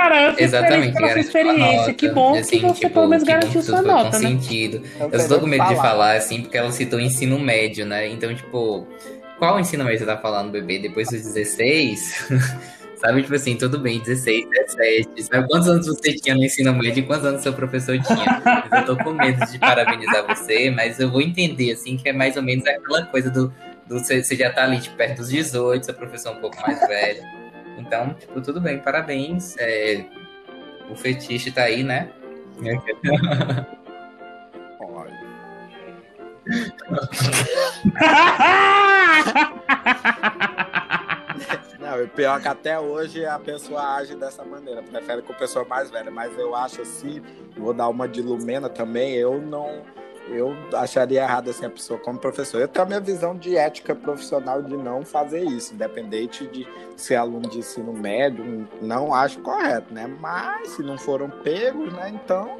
Cara, eu Exatamente, pela sua experiência. Que bom assim, que você tipo, pelo menos garantiu sua nota, né? sentido. Eu, eu estou com medo de falar, assim, porque ela citou ensino médio, né? Então, tipo, qual ensino médio você tá falando, bebê? Depois dos 16? *laughs* Sabe, tipo assim, tudo bem, 16, 17. Sabe quantos anos você tinha no ensino médio e quantos anos seu professor tinha? eu tô com medo de parabenizar você, mas eu vou entender, assim, que é mais ou menos aquela coisa do, do você já tá ali, tipo, perto dos 18, seu professor um pouco mais velho. Então, tipo, tudo bem, parabéns. É, o fetiche tá aí, né? *laughs* Não, o pior que até hoje a pessoa age dessa maneira, prefere com pessoa mais velha, mas eu acho assim, vou dar uma de Lumena também, eu não eu acharia errado assim a pessoa como professor. Eu tenho a minha visão de ética profissional de não fazer isso, independente de ser aluno de ensino médio, não acho correto, né? Mas se não foram pegos, né? Então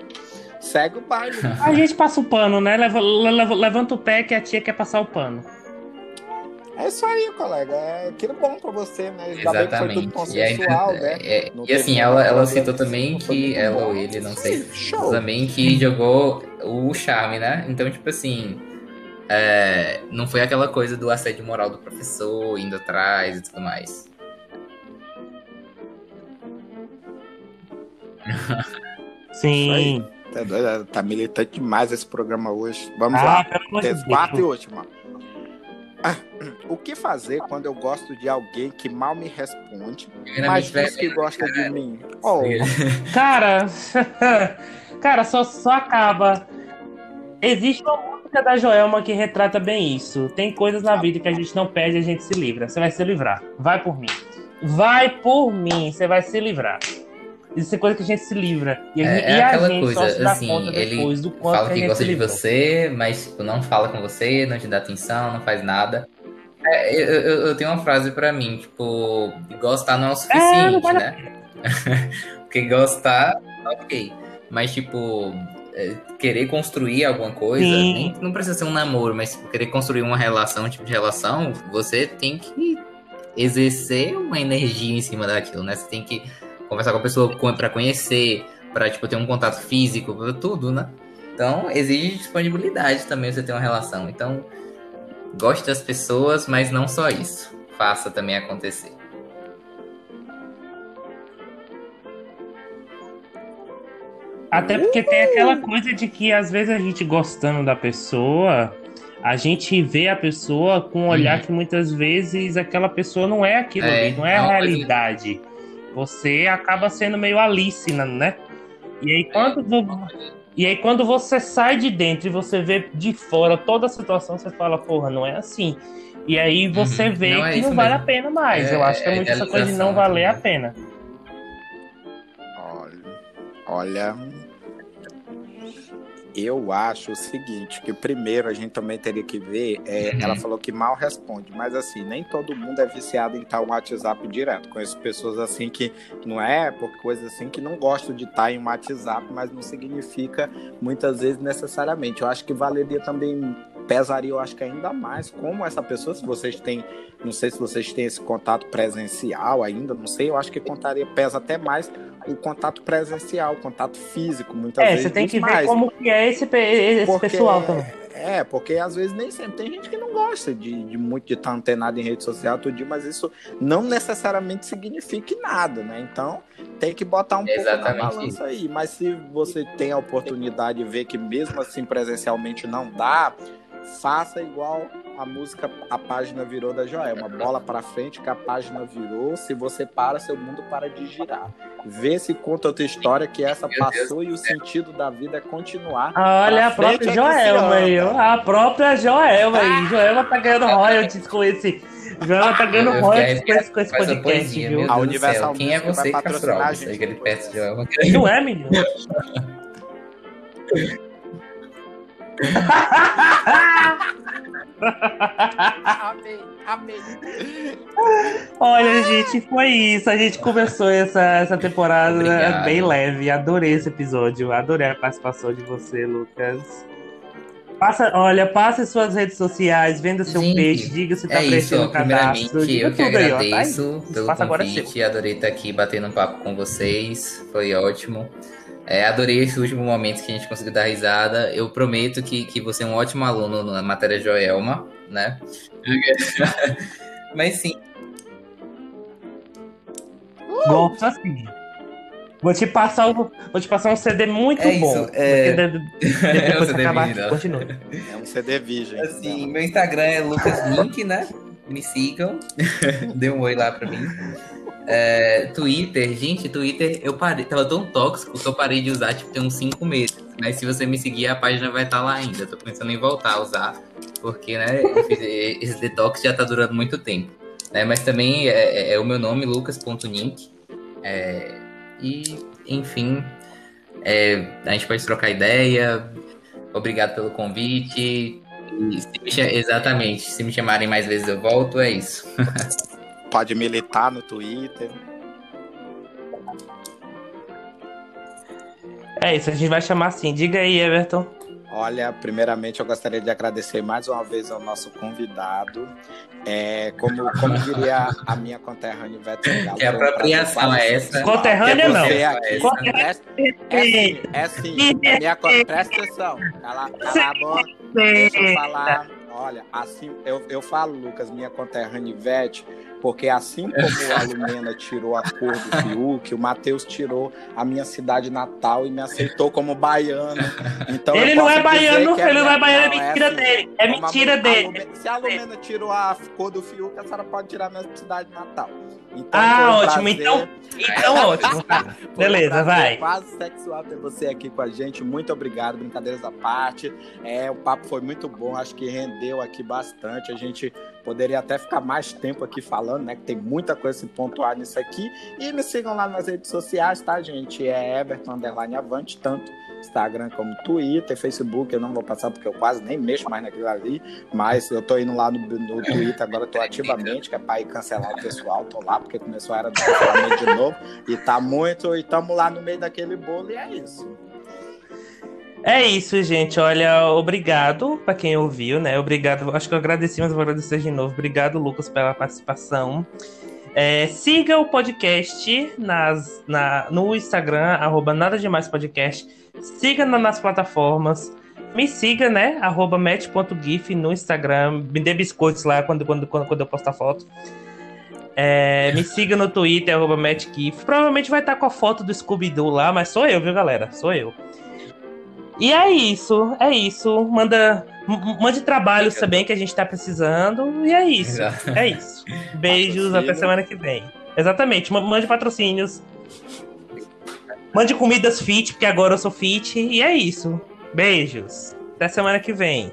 segue o baile. *laughs* A gente passa o pano, né? Leva, leva, levanta o pé que a tia quer passar o pano. É isso aí, colega. É aquilo bom pra você, né? Ainda Exatamente. bem que foi tudo consensual, e *laughs* né? É, e assim, ela, ela citou também que, ela ou ele, não sei, Show. também que jogou o charme, né? Então, tipo assim, é, não foi aquela coisa do assédio moral do professor indo atrás e tudo mais. Sim. Tá, tá, militante demais esse programa hoje. Vamos ah, lá. Quarta e última. O que fazer quando eu gosto de alguém que mal me responde, mas diz que gosta de mim? Oh. *laughs* Cara, *laughs* cara, só, só acaba. Existe uma música da Joelma que retrata bem isso. Tem coisas na vida que a gente não pede, a gente se livra. Você vai se livrar. Vai por mim. Vai por mim, você vai se livrar. Isso é coisa que a gente se livra. E, é, e é a gente coisa, assim, quanto fala que, gosta de você, mas tipo, não fala com você, não te dá atenção, não faz nada. É, eu, eu, eu, tenho uma frase pra mim, tipo, gostar não é o suficiente, é, né? *laughs* Porque gostar, ok. Mas, tipo, é, querer construir alguma coisa, nem, não precisa ser um namoro, mas querer construir uma relação, um tipo de relação, você tem que exercer uma energia em cima daquilo, né? Você tem que conversar com a pessoa para conhecer, para tipo ter um contato físico, tudo, né? Então exige disponibilidade também você ter uma relação. Então goste das pessoas, mas não só isso. Faça também acontecer. Até porque tem aquela coisa de que às vezes a gente gostando da pessoa, a gente vê a pessoa com um olhar uhum. que muitas vezes aquela pessoa não é aquilo é, ali, não é a realidade. Coisa... Você acaba sendo meio Alice, né? E aí quando e aí quando você sai de dentro e você vê de fora toda a situação, você fala, porra, não é assim. E aí você uhum. vê não é que não vale mesmo. a pena mais. É, Eu acho que é, é muito essa coisa de não valer a pena. Olha, eu acho o seguinte, que primeiro a gente também teria que ver, é, uhum. ela falou que mal responde, mas assim, nem todo mundo é viciado em estar no WhatsApp direto. Conheço pessoas assim que não é, por coisas assim, que não gostam de estar em um WhatsApp, mas não significa muitas vezes necessariamente. Eu acho que valeria também pesaria, eu acho que ainda mais como essa pessoa, se vocês têm, não sei se vocês têm esse contato presencial ainda, não sei, eu acho que contaria, pesa até mais o contato presencial, o contato físico, muitas é, vezes. É, você tem que mais. ver como que é esse, esse porque, pessoal também. É, porque às vezes nem sempre tem gente que não gosta de, de muito de estar antenado em rede social todo dia, mas isso não necessariamente significa nada, né? Então tem que botar um Exatamente pouco na balança aí. Mas se você tem a oportunidade de ver que mesmo assim presencialmente não dá, faça igual a música A Página Virou da Joelma. Bola para frente que a página virou. Se você para, seu mundo para de girar. Vê se conta outra história que essa passou e o sentido da vida é continuar. Olha a própria é Joelma aí. A própria Joelma aí. Joelma tá ganhando royalties com esse. Joelma tá ganhando royalties com esse, com esse podcast, poesia, viu? A Universal Quem é você, Castro? Aquele peste de Joelma. Não é, menino? *laughs* amei, *laughs* amei. Olha, gente, foi isso. A gente começou essa, essa temporada Obrigado. bem leve. Adorei esse episódio. Adorei a participação de você, Lucas. Passa, olha, passe suas redes sociais, venda seu Gente, peixe, diga se tá é crescendo o cadastro. Diga eu que agradeço aí, ó, tá pelo convite, adorei estar aqui batendo um papo com vocês, foi ótimo. É, adorei esse último momento que a gente conseguiu dar risada. Eu prometo que, que você é um ótimo aluno na matéria Joelma, né? *laughs* Mas sim. Bom, assim. Vou te passar um, vou te passar um CD muito é bom. Isso, é... *laughs* Depois é um CD acabar aqui, continua. É um CD virgem. Assim, meu Instagram é Lucas Link, né? Me sigam. *laughs* Dê um oi lá pra mim. É, Twitter, gente, Twitter eu parei, tava tão tóxico que eu parei de usar, tipo, tem uns 5 meses. Mas se você me seguir, a página vai estar tá lá ainda. tô pensando em voltar a usar, porque, né, esse detox já tá durando muito tempo. Né? Mas também é, é, é o meu nome, lucas.nink. É, e, enfim, é, a gente pode trocar ideia. Obrigado pelo convite. Se exatamente, se me chamarem mais vezes eu volto, é isso. *laughs* Pode militar no Twitter. É isso, a gente vai chamar assim. Diga aí, Everton. Olha, primeiramente eu gostaria de agradecer mais uma vez ao nosso convidado. É, como, como diria a minha conterrânea Ivete Galo. Que apropriação é essa? Conterrânea não. Aqui, é, assim, é assim, é minha, *laughs* presta atenção. Cala, cala a boca, deixa eu falar. Olha, assim, eu, eu falo, Lucas, minha conterrânea Ivete, porque assim como a Lumena tirou a cor do Fiuk, o Matheus tirou a minha cidade natal e me aceitou como baiano. Então ele não é baiano, é ele não é baiano, é mentira é assim, dele. É mentira dele. Se a Lumena tirou a cor do Fiuk, a senhora pode tirar a minha cidade natal. Então, ah, ótimo. Prazer... Então, então *laughs* ótimo. Tá. Beleza, vai. Quase sexual ter você aqui com a gente. Muito obrigado. Brincadeiras à parte. É, o papo foi muito bom. Acho que rendeu aqui bastante. A gente poderia até ficar mais tempo aqui falando, né? Que tem muita coisa a se pontuar nisso aqui. E me sigam lá nas redes sociais, tá, gente? É Everton Underline Avante, tanto Instagram como Twitter, Facebook, eu não vou passar porque eu quase nem mexo mais naquilo ali, mas eu tô indo lá no, no Twitter, agora tô ativamente, que é para ir cancelar o pessoal, tô lá porque começou a era do cancelamento de novo, e tá muito, e tamo lá no meio daquele bolo e é isso. É isso, gente. Olha, obrigado para quem ouviu, né? Obrigado. Acho que eu agradeci, mas vou agradecer de novo. Obrigado, Lucas, pela participação. É, siga o podcast nas, na, no Instagram, arroba Nada Demais Podcast. Siga nas plataformas. Me siga, né? Arroba match.gif no Instagram. Me dê biscoitos lá quando, quando, quando, quando eu postar foto. É, me siga no Twitter, arroba matchgif. Provavelmente vai estar com a foto do Scooby-Doo lá, mas sou eu, viu, galera? Sou eu. E é isso, é isso. Manda, mande trabalhos também que a gente tá precisando. E é isso. Exato. É isso. Beijos, até semana que vem. Exatamente, mande patrocínios. Mande comidas fit, porque agora eu sou fit. E é isso. Beijos. Até semana que vem.